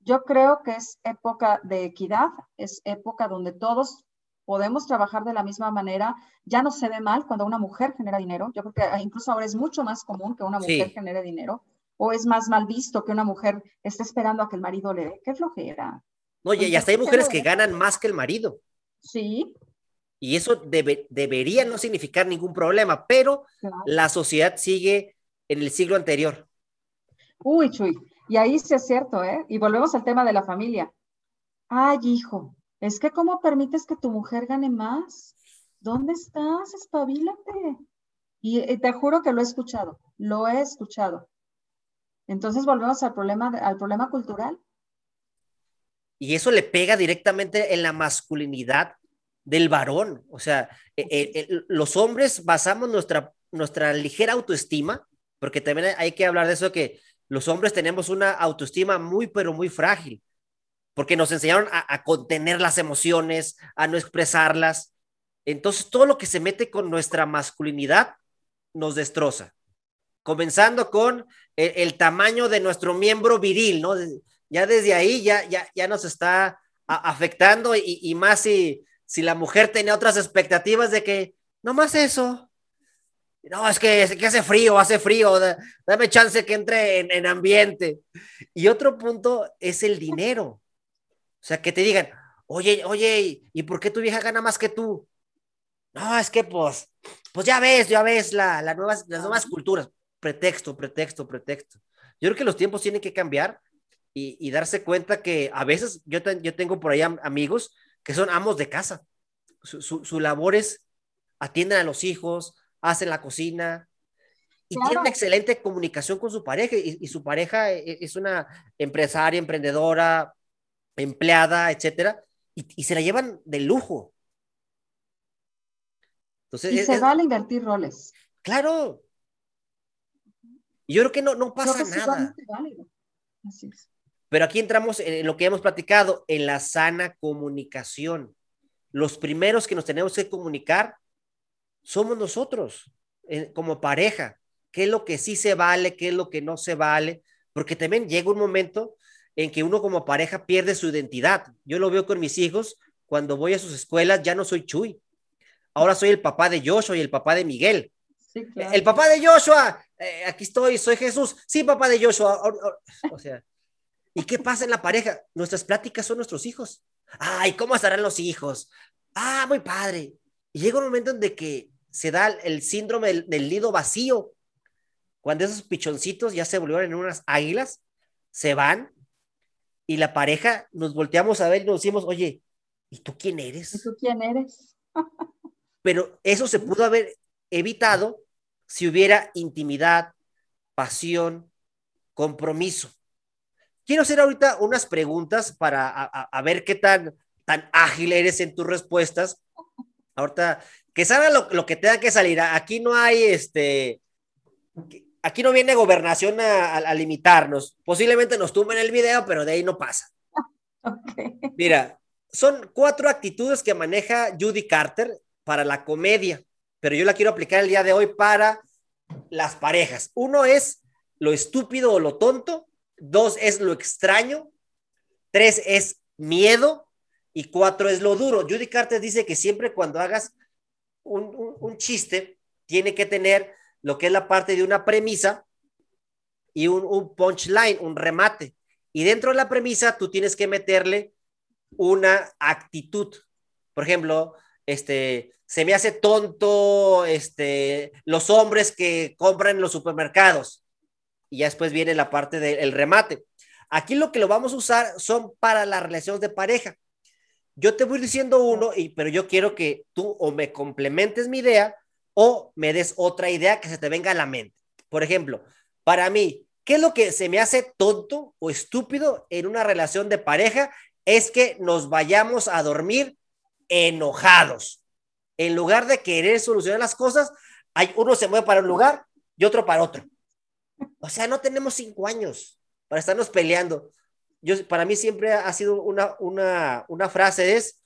Yo creo que es época de equidad, es época donde todos podemos trabajar de la misma manera. Ya no se ve mal cuando una mujer genera dinero. Yo creo que incluso ahora es mucho más común que una mujer genere dinero. O es más mal visto que una mujer esté esperando a que el marido le dé. Qué flojera. No, y, hasta hay mujeres que ganan más que el marido. Sí. Y eso debería no significar ningún problema, pero la sociedad sigue en el siglo anterior. Uy, Chuy, y ahí sí es cierto, ¿eh? Y volvemos al tema de la familia. Ay, hijo, es que ¿cómo permites que tu mujer gane más? ¿Dónde estás? Espabilate. Y, y te juro que lo he escuchado, lo he escuchado. Entonces volvemos al problema, al problema cultural. Y eso le pega directamente en la masculinidad del varón. O sea, e, e, los hombres basamos nuestra, nuestra ligera autoestima, porque también hay que hablar de eso, que los hombres tenemos una autoestima muy, pero muy frágil porque nos enseñaron a, contener las emociones, a no expresarlas. Entonces, todo lo que se mete con nuestra masculinidad nos destroza. Comenzando con el, tamaño de nuestro miembro viril, ¿no? Ya desde ahí ya, ya, ya nos está afectando y, más si, si la mujer tenía otras expectativas de que, no más eso, no, es que, que, hace frío, hace frío, dame chance que entre en, en, ambiente. Y otro punto es el dinero. O sea, que te digan, oye, oye, ¿y por qué tu vieja gana más que tú? No, es que pues, pues ya ves, ya ves la, nuevas, las nuevas culturas. Pretexto, pretexto, pretexto. Yo creo que los tiempos tienen que cambiar y, darse cuenta que a veces yo, yo tengo por ahí amigos que son amos de casa. Su, labor es atienden a los hijos, hacen la cocina, y tienen una excelente comunicación con su pareja y, y, su pareja e, es una empresaria, emprendedora, empleada, etcétera, y, se la llevan de lujo. Entonces, y se vale invertir roles. Claro. Yo creo que no, no pasa nada. Pero aquí entramos en lo que hemos platicado, en la sana comunicación. Los primeros que nos tenemos que comunicar somos nosotros, como pareja. ¿Qué es lo que sí se vale? ¿Qué es lo que no se vale? Porque también llega un momento en que uno como pareja pierde su identidad. Yo lo veo con mis hijos, cuando voy a sus escuelas ya no soy Chuy. Ahora soy el papá de Joshua y el papá de Miguel. El papá de Joshua, eh, aquí estoy, soy Jesús. Sí, papá de Joshua. O sea, ¿y qué pasa en la pareja? Nuestras pláticas son nuestros hijos. Ay, ¿cómo estarán los hijos? Ah, muy padre. Y llega un momento en que se da el síndrome del, del nido vacío. Cuando esos pichoncitos ya se volvieron en unas águilas, se van y la pareja nos volteamos a ver y nos decimos, oye, ¿y tú quién eres? ¿Y tú quién eres? Pero eso se pudo haber evitado si hubiera intimidad, pasión, compromiso. Quiero hacer ahorita unas preguntas para a, ver qué tan, tan ágil eres en tus respuestas. Ahorita, que salga lo, lo que tenga que salir. Aquí no hay este, aquí no viene gobernación a, limitarnos. Posiblemente nos tumben el video, pero de ahí no pasa. Mira, son cuatro actitudes que maneja Judy Carter para la comedia, pero yo la quiero aplicar el día de hoy para las parejas. Uno es lo estúpido o lo tonto, dos es lo extraño, tres es miedo y cuatro es lo duro. Judy Carter dice que siempre cuando hagas un chiste, tiene que tener lo que es la parte de una premisa y un, un punchline, un remate. Y dentro de la premisa tú tienes que meterle una actitud. Por ejemplo, este, se me hace tonto este, los hombres que compran en los supermercados. Y ya después viene la parte del remate. Aquí lo que lo vamos a usar son para las relaciones de pareja. Yo te voy diciendo uno, y, pero yo quiero que tú o me complementes mi idea o me des otra idea que se te venga a la mente. Por ejemplo, para mí, ¿qué es lo que se me hace tonto o estúpido en una relación de pareja? Es que nos vayamos a dormir enojados. En lugar de querer solucionar las cosas, hay uno se mueve para un lugar y otro para otro. O sea, no tenemos cinco años para estarnos peleando. Yo, para mí siempre ha sido una, una, una frase es,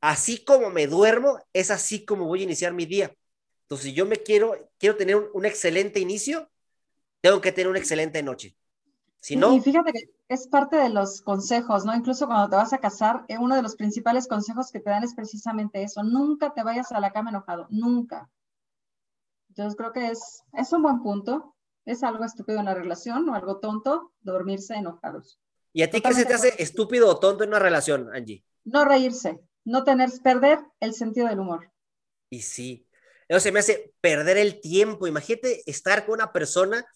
así como me duermo, es así como voy a iniciar mi día. Entonces, si yo me quiero, quiero tener un, excelente inicio, tengo que tener una excelente noche. Si no... Y fíjate que es parte de los consejos, ¿no? Incluso cuando te vas a casar, eh, uno de los principales consejos que te dan es precisamente eso, nunca te vayas a la cama enojado, nunca. Entonces creo que es, es un buen punto, es algo estúpido en la relación o algo tonto, dormirse enojados. ¿Y a ti qué se te hace estúpido o tonto en una relación, Angie? No reírse, no tener, perder el sentido del humor. Y sí, eso se me hace perder el tiempo. Imagínate estar con una persona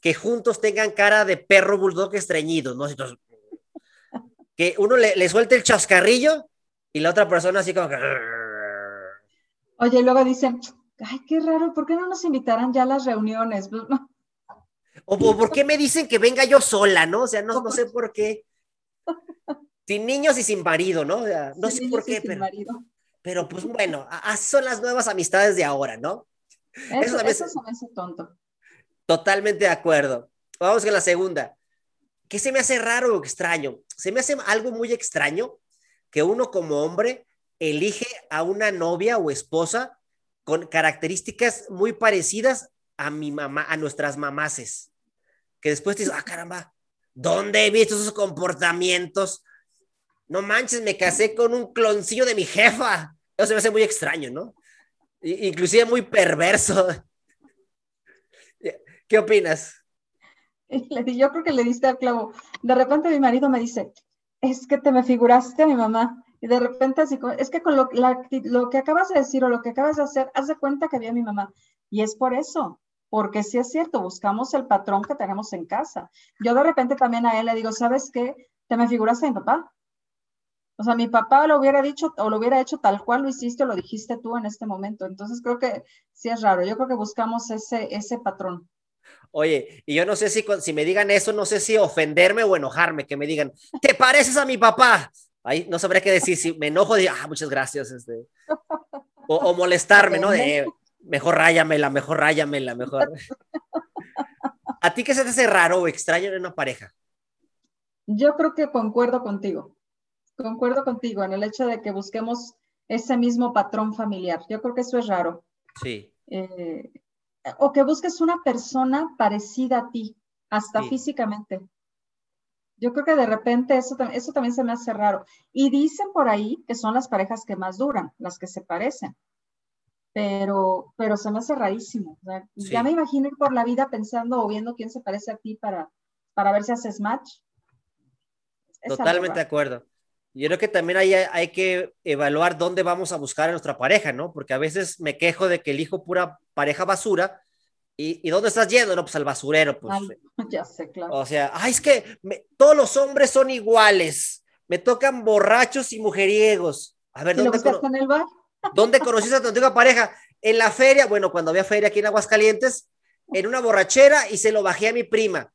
que juntos tengan cara de perro bulldog estreñido, ¿no? que uno le, suelte el chascarrillo y la otra persona así como que... Oye, y luego dicen, ay, qué raro, ¿por qué no nos invitarán ya a las reuniones? O, por qué me dicen que venga yo sola, ¿no? O sea, no, no sé por qué. Sin niños y sin marido, ¿no? O sea, no sé por qué, pero... Pero pues bueno, son las nuevas amistades de ahora, ¿no? Eso, eso, eso me tonto. Totalmente de acuerdo. Vamos con la segunda. ¿Qué se me hace raro o extraño? Se me hace algo muy extraño que uno como hombre elige a una novia o esposa con características muy parecidas a mi mamá, a nuestras mamaces. Que después te dices, ah, caramba, ¿dónde he visto esos comportamientos? No manches, me casé con un cloncillo de mi jefa. Eso se me hace muy extraño, ¿no? Inclusive muy perverso. ¿Qué opinas? Yo creo que le diste al clavo. De repente mi marido me dice, es que te me figuraste a mi mamá. Y de repente así, es que con lo, lo que acabas de decir o lo que acabas de hacer, haz de cuenta que había mi mamá. Y es por eso, porque sí es cierto, buscamos el patrón que tenemos en casa. Yo de repente también a él le digo, ¿sabes qué? Te me figuraste a mi papá. O sea, mi papá lo hubiera dicho o lo hubiera hecho tal cual lo hiciste o lo dijiste tú en este momento. Entonces creo que sí es raro. Yo creo que buscamos ese, ese patrón. Oye, y yo no sé si, si me digan eso, no sé si ofenderme o enojarme, que me digan, te pareces a mi papá. Ahí no sabré qué decir, si me enojo, digo, ah, muchas gracias. Este. O, molestarme, ¿no? De, mejor ráyamela, mejor ráyamela, mejor. ¿A ti qué se te hace raro o extraño en una pareja? Yo creo que concuerdo contigo concuerdo contigo en el hecho de que busquemos ese mismo patrón familiar. Yo creo que eso es raro. Sí. Eh, o que busques una persona parecida a ti, hasta físicamente. Yo creo que de repente eso, eso también se me hace raro. Y dicen por ahí que son las parejas que más duran, las que se parecen. Pero, pero se me hace rarísimo. Ya me imagino ir por la vida pensando o viendo quién se parece a ti para, para ver si haces match. Totalmente de acuerdo. Yo creo que también hay, hay que evaluar dónde vamos a buscar a nuestra pareja, ¿no? Porque a veces me quejo de que elijo pura pareja basura. ¿Y, dónde estás yendo? No, pues al basurero, pues. ya sé, claro. O sea, ay, es que todos los hombres son iguales. me tocan borrachos y mujeriegos. A ver, ¿dónde, en el bar? ¿Dónde conociste a tu antigua pareja? En la feria, bueno, cuando había feria aquí en Aguascalientes, en una borrachera y se lo bajé a mi prima.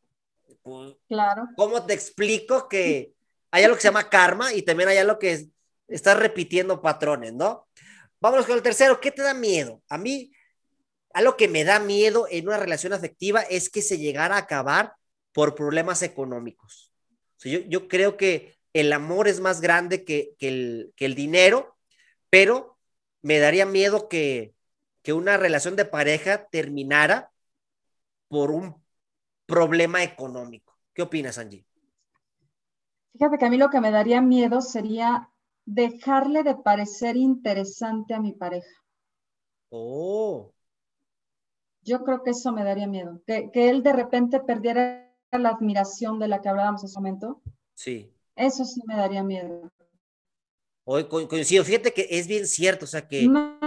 Claro. ¿Cómo te explico que hay algo que se llama karma y también hay algo que estás repitiendo patrones, ¿no? Vámonos con el tercero. ¿Qué te da miedo? A mí, algo que me da miedo en una relación afectiva es que se llegara a acabar por problemas económicos. yo, creo que el amor es más grande que, el, que el dinero, pero me daría miedo que, que una relación de pareja terminara por un problema económico. ¿Qué opinas, Angie? Fíjate que a mí lo que me daría miedo sería dejarle de parecer interesante a mi pareja. Oh. Yo creo que eso me daría miedo. Que, él de repente perdiera la admiración de la que hablábamos en ese momento. Sí. Eso sí me daría miedo. Hoy coincido, fíjate que es bien cierto, o sea que... Más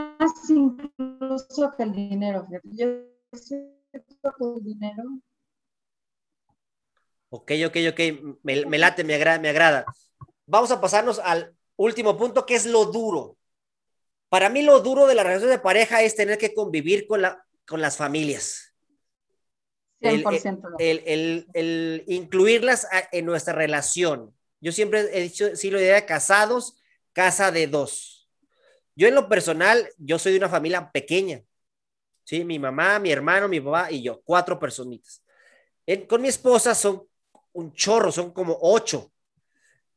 incluso que el dinero, fíjate. Yo siento que el dinero Ok, ok, ok, me, late, me agrada, me agrada. Vamos a pasarnos al último punto, que es lo duro. Para mí lo duro de la relación de pareja es tener que convivir con, la, con las familias. 100%. El, el, incluirlas en nuestra relación. Yo siempre he dicho, sí, lo idea de casados, casa de dos. Yo en lo personal, yo soy de una familia pequeña. Sí, mi mamá, mi hermano, mi papá y yo, cuatro personitas. con mi esposa son un chorro, son como ocho.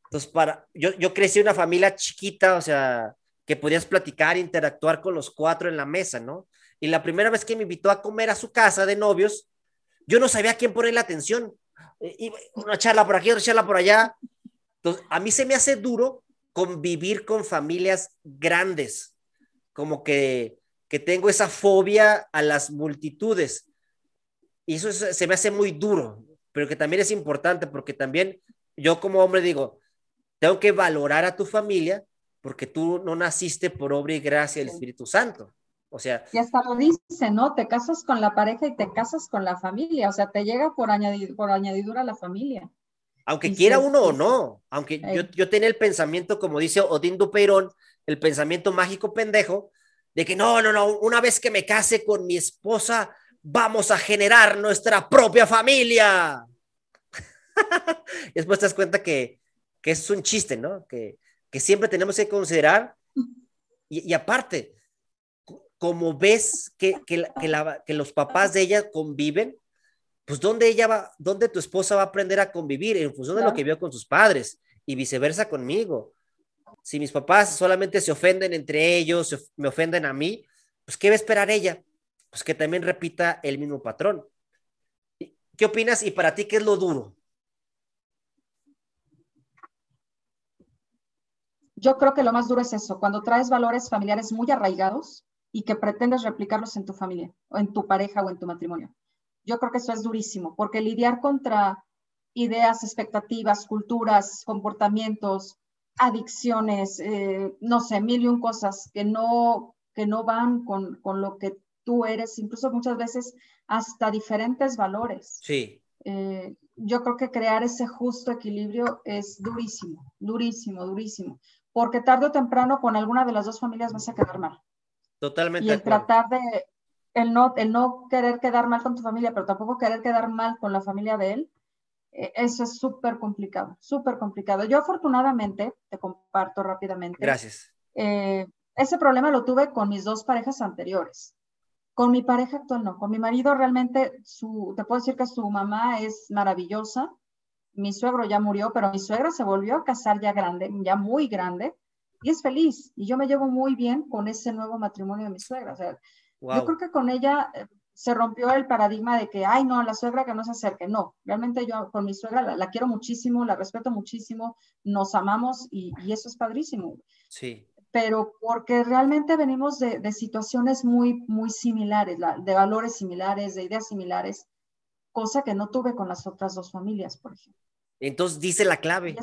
Entonces, para, yo, yo crecí en una familia chiquita, o sea, que podías platicar, interactuar con los cuatro en la mesa, ¿no? Y la primera vez que me invitó a comer a su casa de novios, yo no sabía a quién poner la atención. Y una charla por aquí, otra charla por allá. Entonces, a mí se me hace duro convivir con familias grandes, como que, que tengo esa fobia a las multitudes. Y eso se me hace muy duro pero que también es importante porque también yo como hombre digo, tengo que valorar a tu familia porque tú no naciste por obra y gracia del Espíritu Santo. O sea. Y hasta lo dice, ¿no? Te casas con la pareja y te casas con la familia. O sea, te llega por, por añadidura la familia. Aunque quiera uno o no. Aunque yo, yo tenía el pensamiento, como dice Odín Dupeirón, el pensamiento mágico pendejo, de que no, no, no, una vez que me case con mi esposa, vamos a generar nuestra propia familia. y después te das cuenta que, que es un chiste, ¿no? Que, que siempre tenemos que considerar. Y, aparte, como ves que, que, que, los papás de ella conviven, pues ¿dónde ella va, dónde tu esposa va a aprender a convivir? En función de lo que vio con sus padres y viceversa conmigo. Si mis papás solamente se ofenden entre ellos, me ofenden a mí, pues ¿qué va a esperar ella? pues que también repita el mismo patrón. ¿Qué opinas? Y para ti, ¿qué es lo duro? Yo creo que lo más duro es eso, cuando traes valores familiares muy arraigados y que pretendes replicarlos en tu familia, o en tu pareja o en tu matrimonio. Yo creo que eso es durísimo, porque lidiar contra ideas, expectativas, culturas, comportamientos, adicciones, eh, no sé, mil y un cosas que no, que no van con, con lo que tú eres, incluso muchas veces hasta diferentes valores. Sí. Eh, yo creo que crear ese justo equilibrio es durísimo, durísimo, durísimo, porque tarde o temprano con alguna de las dos familias vas a quedar mal. Totalmente. Y el tratar de, el no, el no querer quedar mal con tu familia, pero tampoco querer quedar mal con la familia de él, eh, eso es súper complicado, súper complicado. Yo afortunadamente, te comparto rápidamente. Gracias. Eh, ese problema lo tuve con mis dos parejas anteriores. Con mi pareja actual no, con mi marido realmente, su, te puedo decir que su mamá es maravillosa. Mi suegro ya murió, pero mi suegra se volvió a casar ya grande, ya muy grande, y es feliz. Y yo me llevo muy bien con ese nuevo matrimonio de mi suegra. O sea, yo creo que con ella eh, se rompió el paradigma de que, ay, no, la suegra que no se acerque. No, realmente yo con mi suegra la, quiero muchísimo, la respeto muchísimo, nos amamos y, y, eso es padrísimo. Sí pero porque realmente venimos de, situaciones muy, muy similares, de valores similares, de ideas similares, cosa que no tuve con las otras dos familias, por ejemplo. Entonces dice la clave.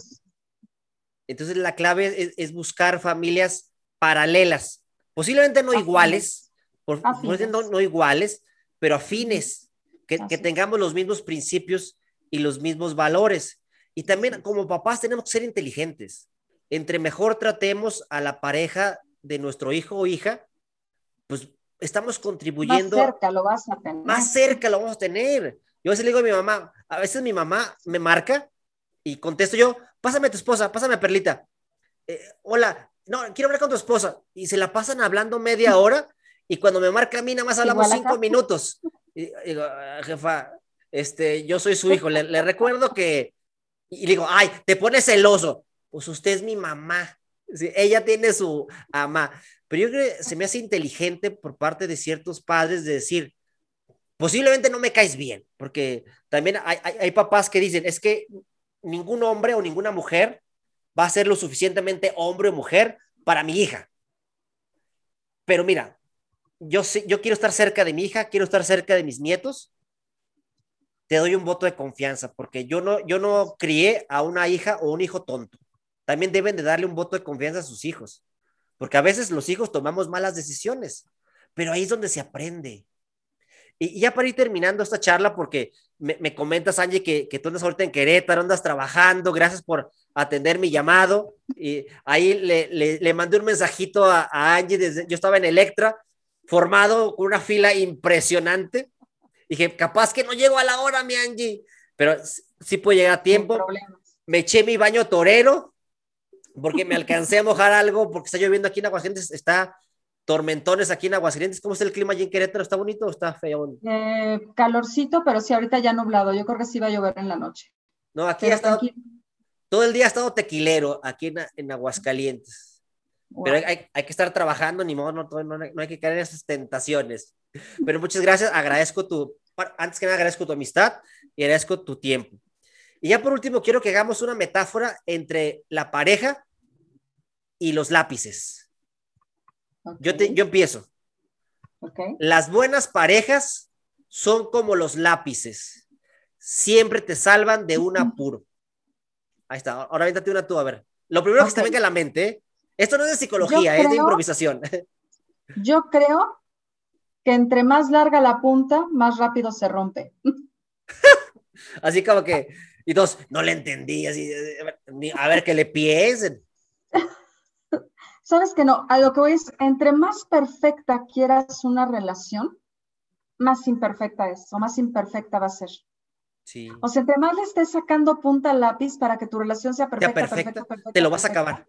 Entonces la clave es, buscar familias paralelas, posiblemente no iguales, por, no, no, iguales, pero afines, que, que tengamos los mismos principios y los mismos valores. Y también como papás tenemos que ser inteligentes. Entre mejor tratemos a la pareja de nuestro hijo o hija, pues estamos contribuyendo. Más cerca lo vas a tener. Más cerca lo vamos a tener. Yo a veces le digo a mi mamá, a veces mi mamá me marca y contesto yo, pásame a tu esposa, pásame a Perlita. Eh, hola, no, quiero hablar con tu esposa. Y se la pasan hablando media hora y cuando me marca a mí nada más hablamos cinco minutos. Y, digo, ah, jefa, este, yo soy su hijo, le, recuerdo que, y digo, ay, te pones celoso. Pues usted es mi mamá. ella tiene su ama. Pero yo creo que se me hace inteligente por parte de ciertos padres de decir, posiblemente no me caes bien, porque también hay, papás que dicen, es que ningún hombre o ninguna mujer va a ser lo suficientemente hombre o mujer para mi hija. Pero mira, yo, yo quiero estar cerca de mi hija, quiero estar cerca de mis nietos. Te doy un voto de confianza, porque yo no, yo no crié a una hija o un hijo tonto. También deben de darle un voto de confianza a sus hijos, porque a veces los hijos tomamos malas decisiones, pero ahí es donde se aprende. Y, ya para ir terminando esta charla, porque me, comentas, Angie, que, que, tú andas ahorita en Querétaro, andas trabajando, gracias por atender mi llamado. Y ahí le, le, mandé un mensajito a, Angie, desde, yo estaba en Electra, formado con una fila impresionante. Dije, capaz que no llego a la hora, mi Angie, pero sí puedo llegar a tiempo. Me eché mi baño torero, porque me alcancé a mojar algo, porque está lloviendo aquí en Aguascalientes, está tormentones aquí en Aguascalientes. ¿Cómo está el clima allí en Querétaro? ¿Está bonito o está feo? Eh, calorcito, pero sí, ahorita ya nublado. Yo creo que sí va a llover en la noche. No, aquí ha estado, todo el día ha estado tequilero aquí en, Aguascalientes. Pero hay, hay, que estar trabajando, ni modo, no, no, no, hay que caer en esas tentaciones. Pero muchas gracias, agradezco tu, antes que nada agradezco tu amistad y agradezco tu tiempo. Y ya por último, quiero que hagamos una metáfora entre la pareja y los lápices. Yo, te, yo empiezo. Las buenas parejas son como los lápices. Siempre te salvan de un apuro. Ahí está. Ahora véntate una tú, a ver. Lo primero que te venga a la mente, ¿eh? Esto no es de psicología, es de improvisación. Yo creo que entre más larga la punta, más rápido se rompe. así como que, y dos, no le entendí, así, a ver que le piensen. Sabes que no, a lo que voy es, entre más perfecta quieras una relación, más imperfecta es o más imperfecta va a ser. Sí. O sea, entre más le estés sacando punta al lápiz para que tu relación sea perfecta, perfecta, te lo vas a acabar.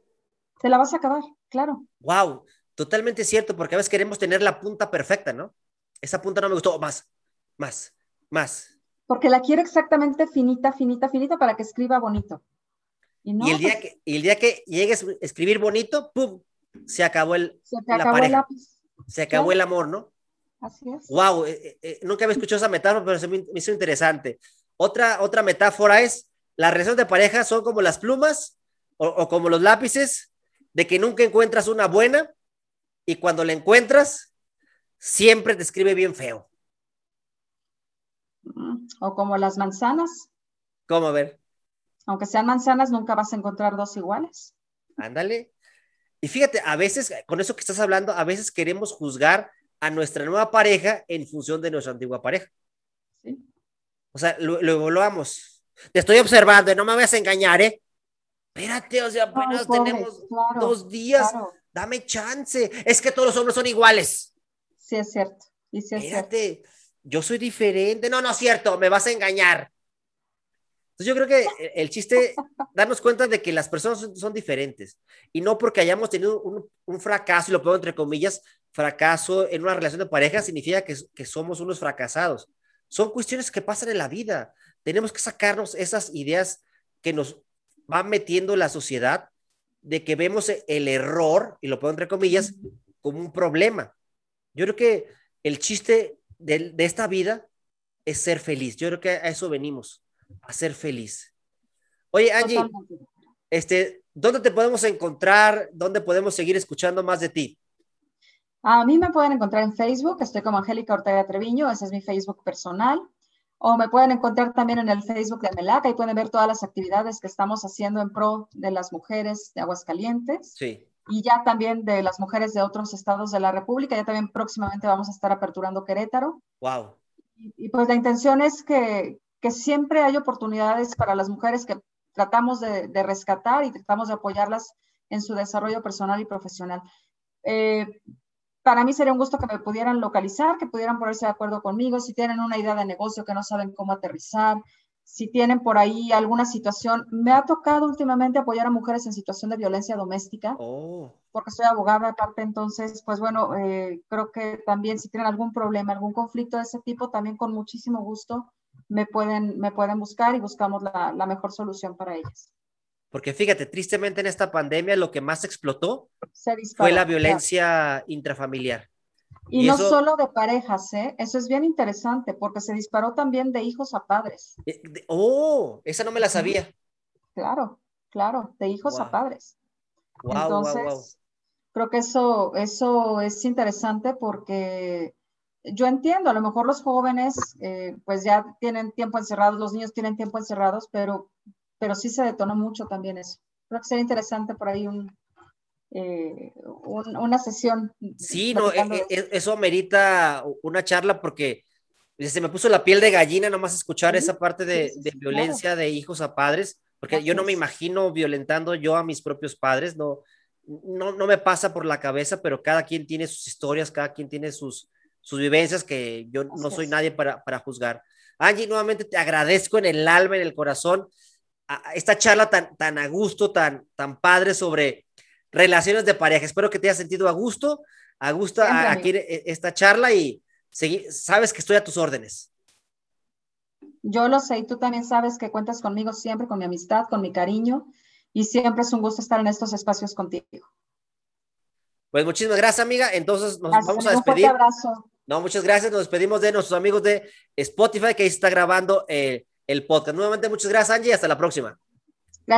Te la vas a acabar, claro. Wow, totalmente cierto, porque a veces queremos tener la punta perfecta, ¿no? Esa punta no me gustó, más, más, más. Porque la quiero exactamente finita, finita, finita para que escriba bonito. Y, el, día pues que, el día que llegues a escribir bonito, ¡pum! Se acabó el, se la pareja. se acabó el amor, ¿no? Así es. Wow, eh, eh, eh, nunca había escuchado esa metáfora, pero se me, hizo interesante. Otra, otra metáfora es, las relaciones de pareja son como las plumas o, o como los lápices, de que nunca encuentras una buena y cuando la encuentras, siempre te escribe bien feo. Mm, o como las manzanas. ¿Cómo a ver? Aunque sean manzanas, nunca vas a encontrar dos iguales. Ándale. Y fíjate, a veces, con eso que estás hablando, a veces queremos juzgar a nuestra nueva pareja en función de nuestra antigua pareja. Sí. O sea, lo, evaluamos. Te estoy observando, no me vas a engañar, ¿eh? Espérate, o sea, apenas tenemos dos días. Dame chance. Es que todos los hombres son iguales. Sí, es cierto. Y sí es Espérate, yo soy diferente. No, no es cierto, me vas a engañar. Entonces yo creo que el chiste, darnos cuenta de que las personas son, diferentes y no porque hayamos tenido un, fracaso, y lo pongo entre comillas, fracaso en una relación de pareja significa que, que somos unos fracasados. Son cuestiones que pasan en la vida. Tenemos que sacarnos esas ideas que nos van metiendo la sociedad de que vemos el error, y lo pongo entre comillas, como un problema. Yo creo que el chiste de, de esta vida es ser feliz. Yo creo que a eso venimos a ser feliz. Oye, Angie, este, ¿dónde te podemos encontrar? ¿Dónde podemos seguir escuchando más de ti? A mí me pueden encontrar en Facebook, estoy como Angélica Ortega Treviño, ese es mi Facebook personal. O me pueden encontrar también en el Facebook de Melaca y pueden ver todas las actividades que estamos haciendo en pro de las mujeres de Aguascalientes. Sí. Y ya también de las mujeres de otros estados de la República. Ya también próximamente vamos a estar aperturando Querétaro. Wow. y pues la intención es que, que siempre hay oportunidades para las mujeres que tratamos de, rescatar y tratamos de apoyarlas en su desarrollo personal y profesional. Eh, para mí sería un gusto que me pudieran localizar, que pudieran ponerse de acuerdo conmigo, si tienen una idea de negocio que no saben cómo aterrizar, si tienen por ahí alguna situación. Me ha tocado últimamente apoyar a mujeres en situación de violencia doméstica, oh. porque soy abogada aparte, entonces, pues bueno, eh, creo que también si tienen algún problema, algún conflicto de ese tipo, también con muchísimo gusto me pueden, me pueden buscar y buscamos la, la mejor solución para ellas. Porque fíjate, tristemente en esta pandemia lo que más explotó fue la violencia intrafamiliar. Y, no solo de parejas, ¿eh? Eso es bien interesante porque se disparó también de hijos a padres. Eh, oh, esa no me la sabía. Claro, claro, de hijos a padres. Entonces, creo que eso, eso es interesante porque yo entiendo, a lo mejor los jóvenes eh, pues ya tienen tiempo encerrados, los niños tienen tiempo encerrados, pero, pero sí se detonó mucho también eso. Creo que sería interesante por ahí un, eh, una sesión. Sí, no, e, e, eso amerita una charla porque se me puso la piel de gallina nomás escuchar esa parte de, violencia de hijos a padres, porque yo no me imagino violentando yo a mis propios padres, no, no, no me pasa por la cabeza, pero cada quien tiene sus historias, cada quien tiene sus, sus vivencias que yo no soy nadie para, para juzgar. Angie, nuevamente te agradezco en el alma, en el corazón, a esta charla tan, tan a gusto, tan, tan padre sobre relaciones de pareja. Espero que te hayas sentido a gusto, a gusto aquí e, esta charla y sabes que estoy a tus órdenes. Yo lo sé y tú también sabes que cuentas conmigo siempre, con mi amistad, con mi cariño y siempre es un gusto estar en estos espacios contigo. Pues muchísimas gracias, amiga. Entonces nos vamos a despedir. Un abrazo. No, muchas gracias. Nos despedimos de nuestros amigos de Spotify que ahí está grabando eh, el podcast. Nuevamente, muchas gracias, Angie. Hasta la próxima.